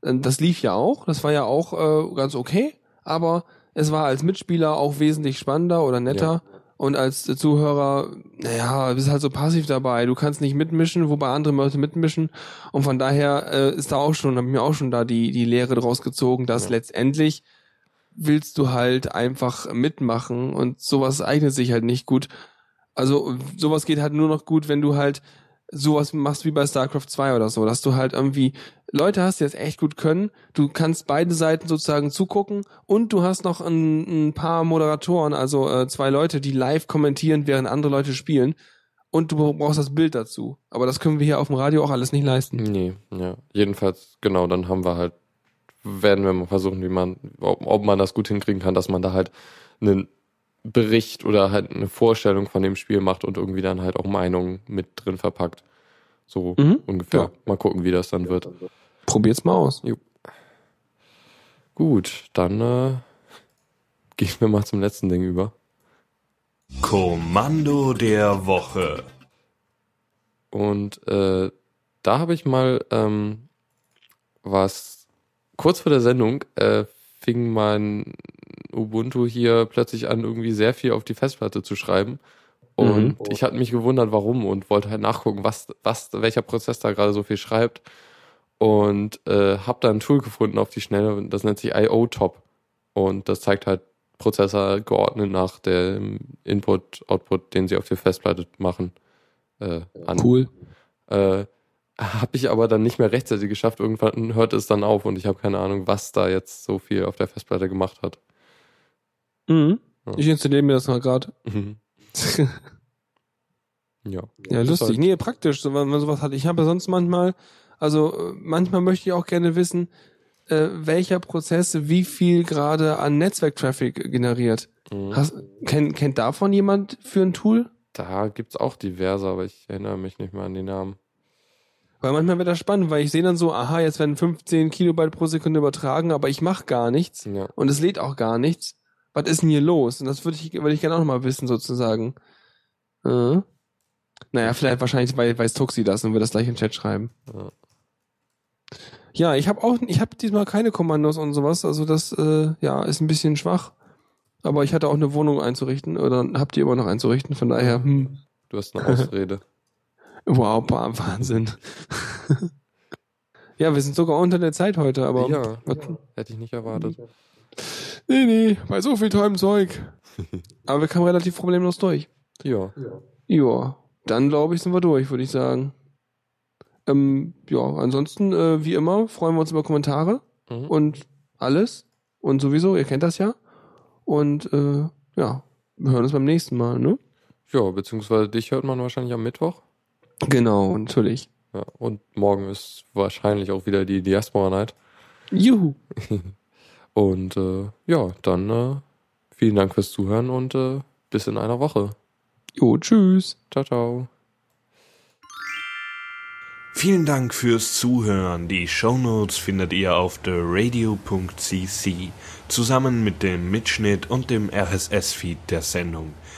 Das lief ja auch, das war ja auch äh, ganz okay, aber es war als Mitspieler auch wesentlich spannender oder netter. Und als Zuhörer, naja, bist halt so passiv dabei. Du kannst nicht mitmischen, wobei andere Leute mitmischen. Und von daher äh, ist da auch schon, habe ich mir auch schon da die, die Lehre draus gezogen, dass Ja. letztendlich willst du halt einfach mitmachen und sowas eignet sich halt nicht gut. Also sowas geht halt nur noch gut, wenn du halt sowas machst wie bei StarCraft 2 oder so, dass du halt irgendwie Leute hast, die das echt gut können. Du kannst beide Seiten sozusagen zugucken und du hast noch ein, ein paar Moderatoren, also äh, zwei Leute, die live kommentieren, während andere Leute spielen. Und du brauchst das Bild dazu. Aber das können wir hier auf dem Radio auch alles nicht leisten. Nee, ja. Jedenfalls, genau, dann haben wir halt, werden wir mal versuchen, wie man, ob, ob man das gut hinkriegen kann, dass man da halt einen Bericht oder halt eine Vorstellung von dem Spiel macht und irgendwie dann halt auch Meinungen mit drin verpackt. So Mhm. ungefähr. Ja. Mal gucken, wie das dann wird. Probiert's mal aus. Gut, dann äh, gehen wir mal zum letzten Ding über. Kommando der Woche. Und äh, da habe ich mal ähm, was kurz vor der Sendung äh, fing mein Ubuntu hier plötzlich an, irgendwie sehr viel auf die Festplatte zu schreiben. Und Mhm. ich hatte mich gewundert, warum und wollte halt nachgucken, was, was, welcher Prozess da gerade so viel schreibt. Und äh, habe da ein Tool gefunden auf die Schnelle, das nennt sich IO-Top. Und das zeigt halt Prozessor geordnet nach dem Input, Output, den sie auf der Festplatte machen, äh, an. Cool. Äh, habe ich aber dann nicht mehr rechtzeitig geschafft. Irgendwann hört es dann auf und ich habe keine Ahnung, was da jetzt so viel auf der Festplatte gemacht hat. Mhm. Ja. Ich installiere mir das mal gerade. Mhm. ja. Ja, lustig. halt- Nee, praktisch, so, wenn man sowas hat. Ich habe sonst manchmal, also äh, manchmal möchte ich auch gerne wissen, äh, welcher Prozess wie viel gerade an Netzwerktraffic generiert. Mhm. Hast, kennt, kennt davon jemand für ein Tool? Da gibt's auch diverse, aber ich erinnere mich nicht mehr an die Namen. Weil manchmal wird das spannend, weil ich sehe dann so, aha, jetzt werden 15 Kilobyte pro Sekunde übertragen, aber ich mache gar nichts Ja. und es lädt auch gar nichts. Was ist denn hier los? Und das würde ich, würde ich gerne auch noch mal wissen, sozusagen. Äh. Naja, vielleicht wahrscheinlich weil weiß Tuxi das und wird das gleich im Chat schreiben. Ja. Ja, ich habe auch, ich habe diesmal keine Kommandos und sowas, also das, äh, ja, ist ein bisschen schwach. Aber ich hatte auch eine Wohnung einzurichten oder habt ihr immer noch einzurichten, von daher, hm, Du hast eine Ausrede. Wow, bah, Wahnsinn. ja, wir sind sogar unter der Zeit heute, aber ja, was, hätte ich nicht erwartet. nee, nee, bei so viel tollem Zeug. aber wir kamen relativ problemlos durch. Ja. Ja, dann glaube ich, sind wir durch, würde ich sagen. Ähm, ja, ansonsten, äh, wie immer, freuen wir uns über Kommentare. Mhm. und alles. Und sowieso, ihr kennt das ja. Und äh, ja, wir hören uns beim nächsten Mal, ne? Ja, beziehungsweise dich hört man wahrscheinlich am Mittwoch. Genau, natürlich. Ja, und morgen ist wahrscheinlich auch wieder die Diaspora Night. Juhu. Und äh, ja, dann äh, vielen Dank fürs Zuhören und äh, bis in einer Woche. Jo, tschüss. Ciao, ciao. Vielen Dank fürs Zuhören. Die Shownotes findet ihr auf theradio.cc zusammen mit dem Mitschnitt und dem RSS-Feed der Sendung.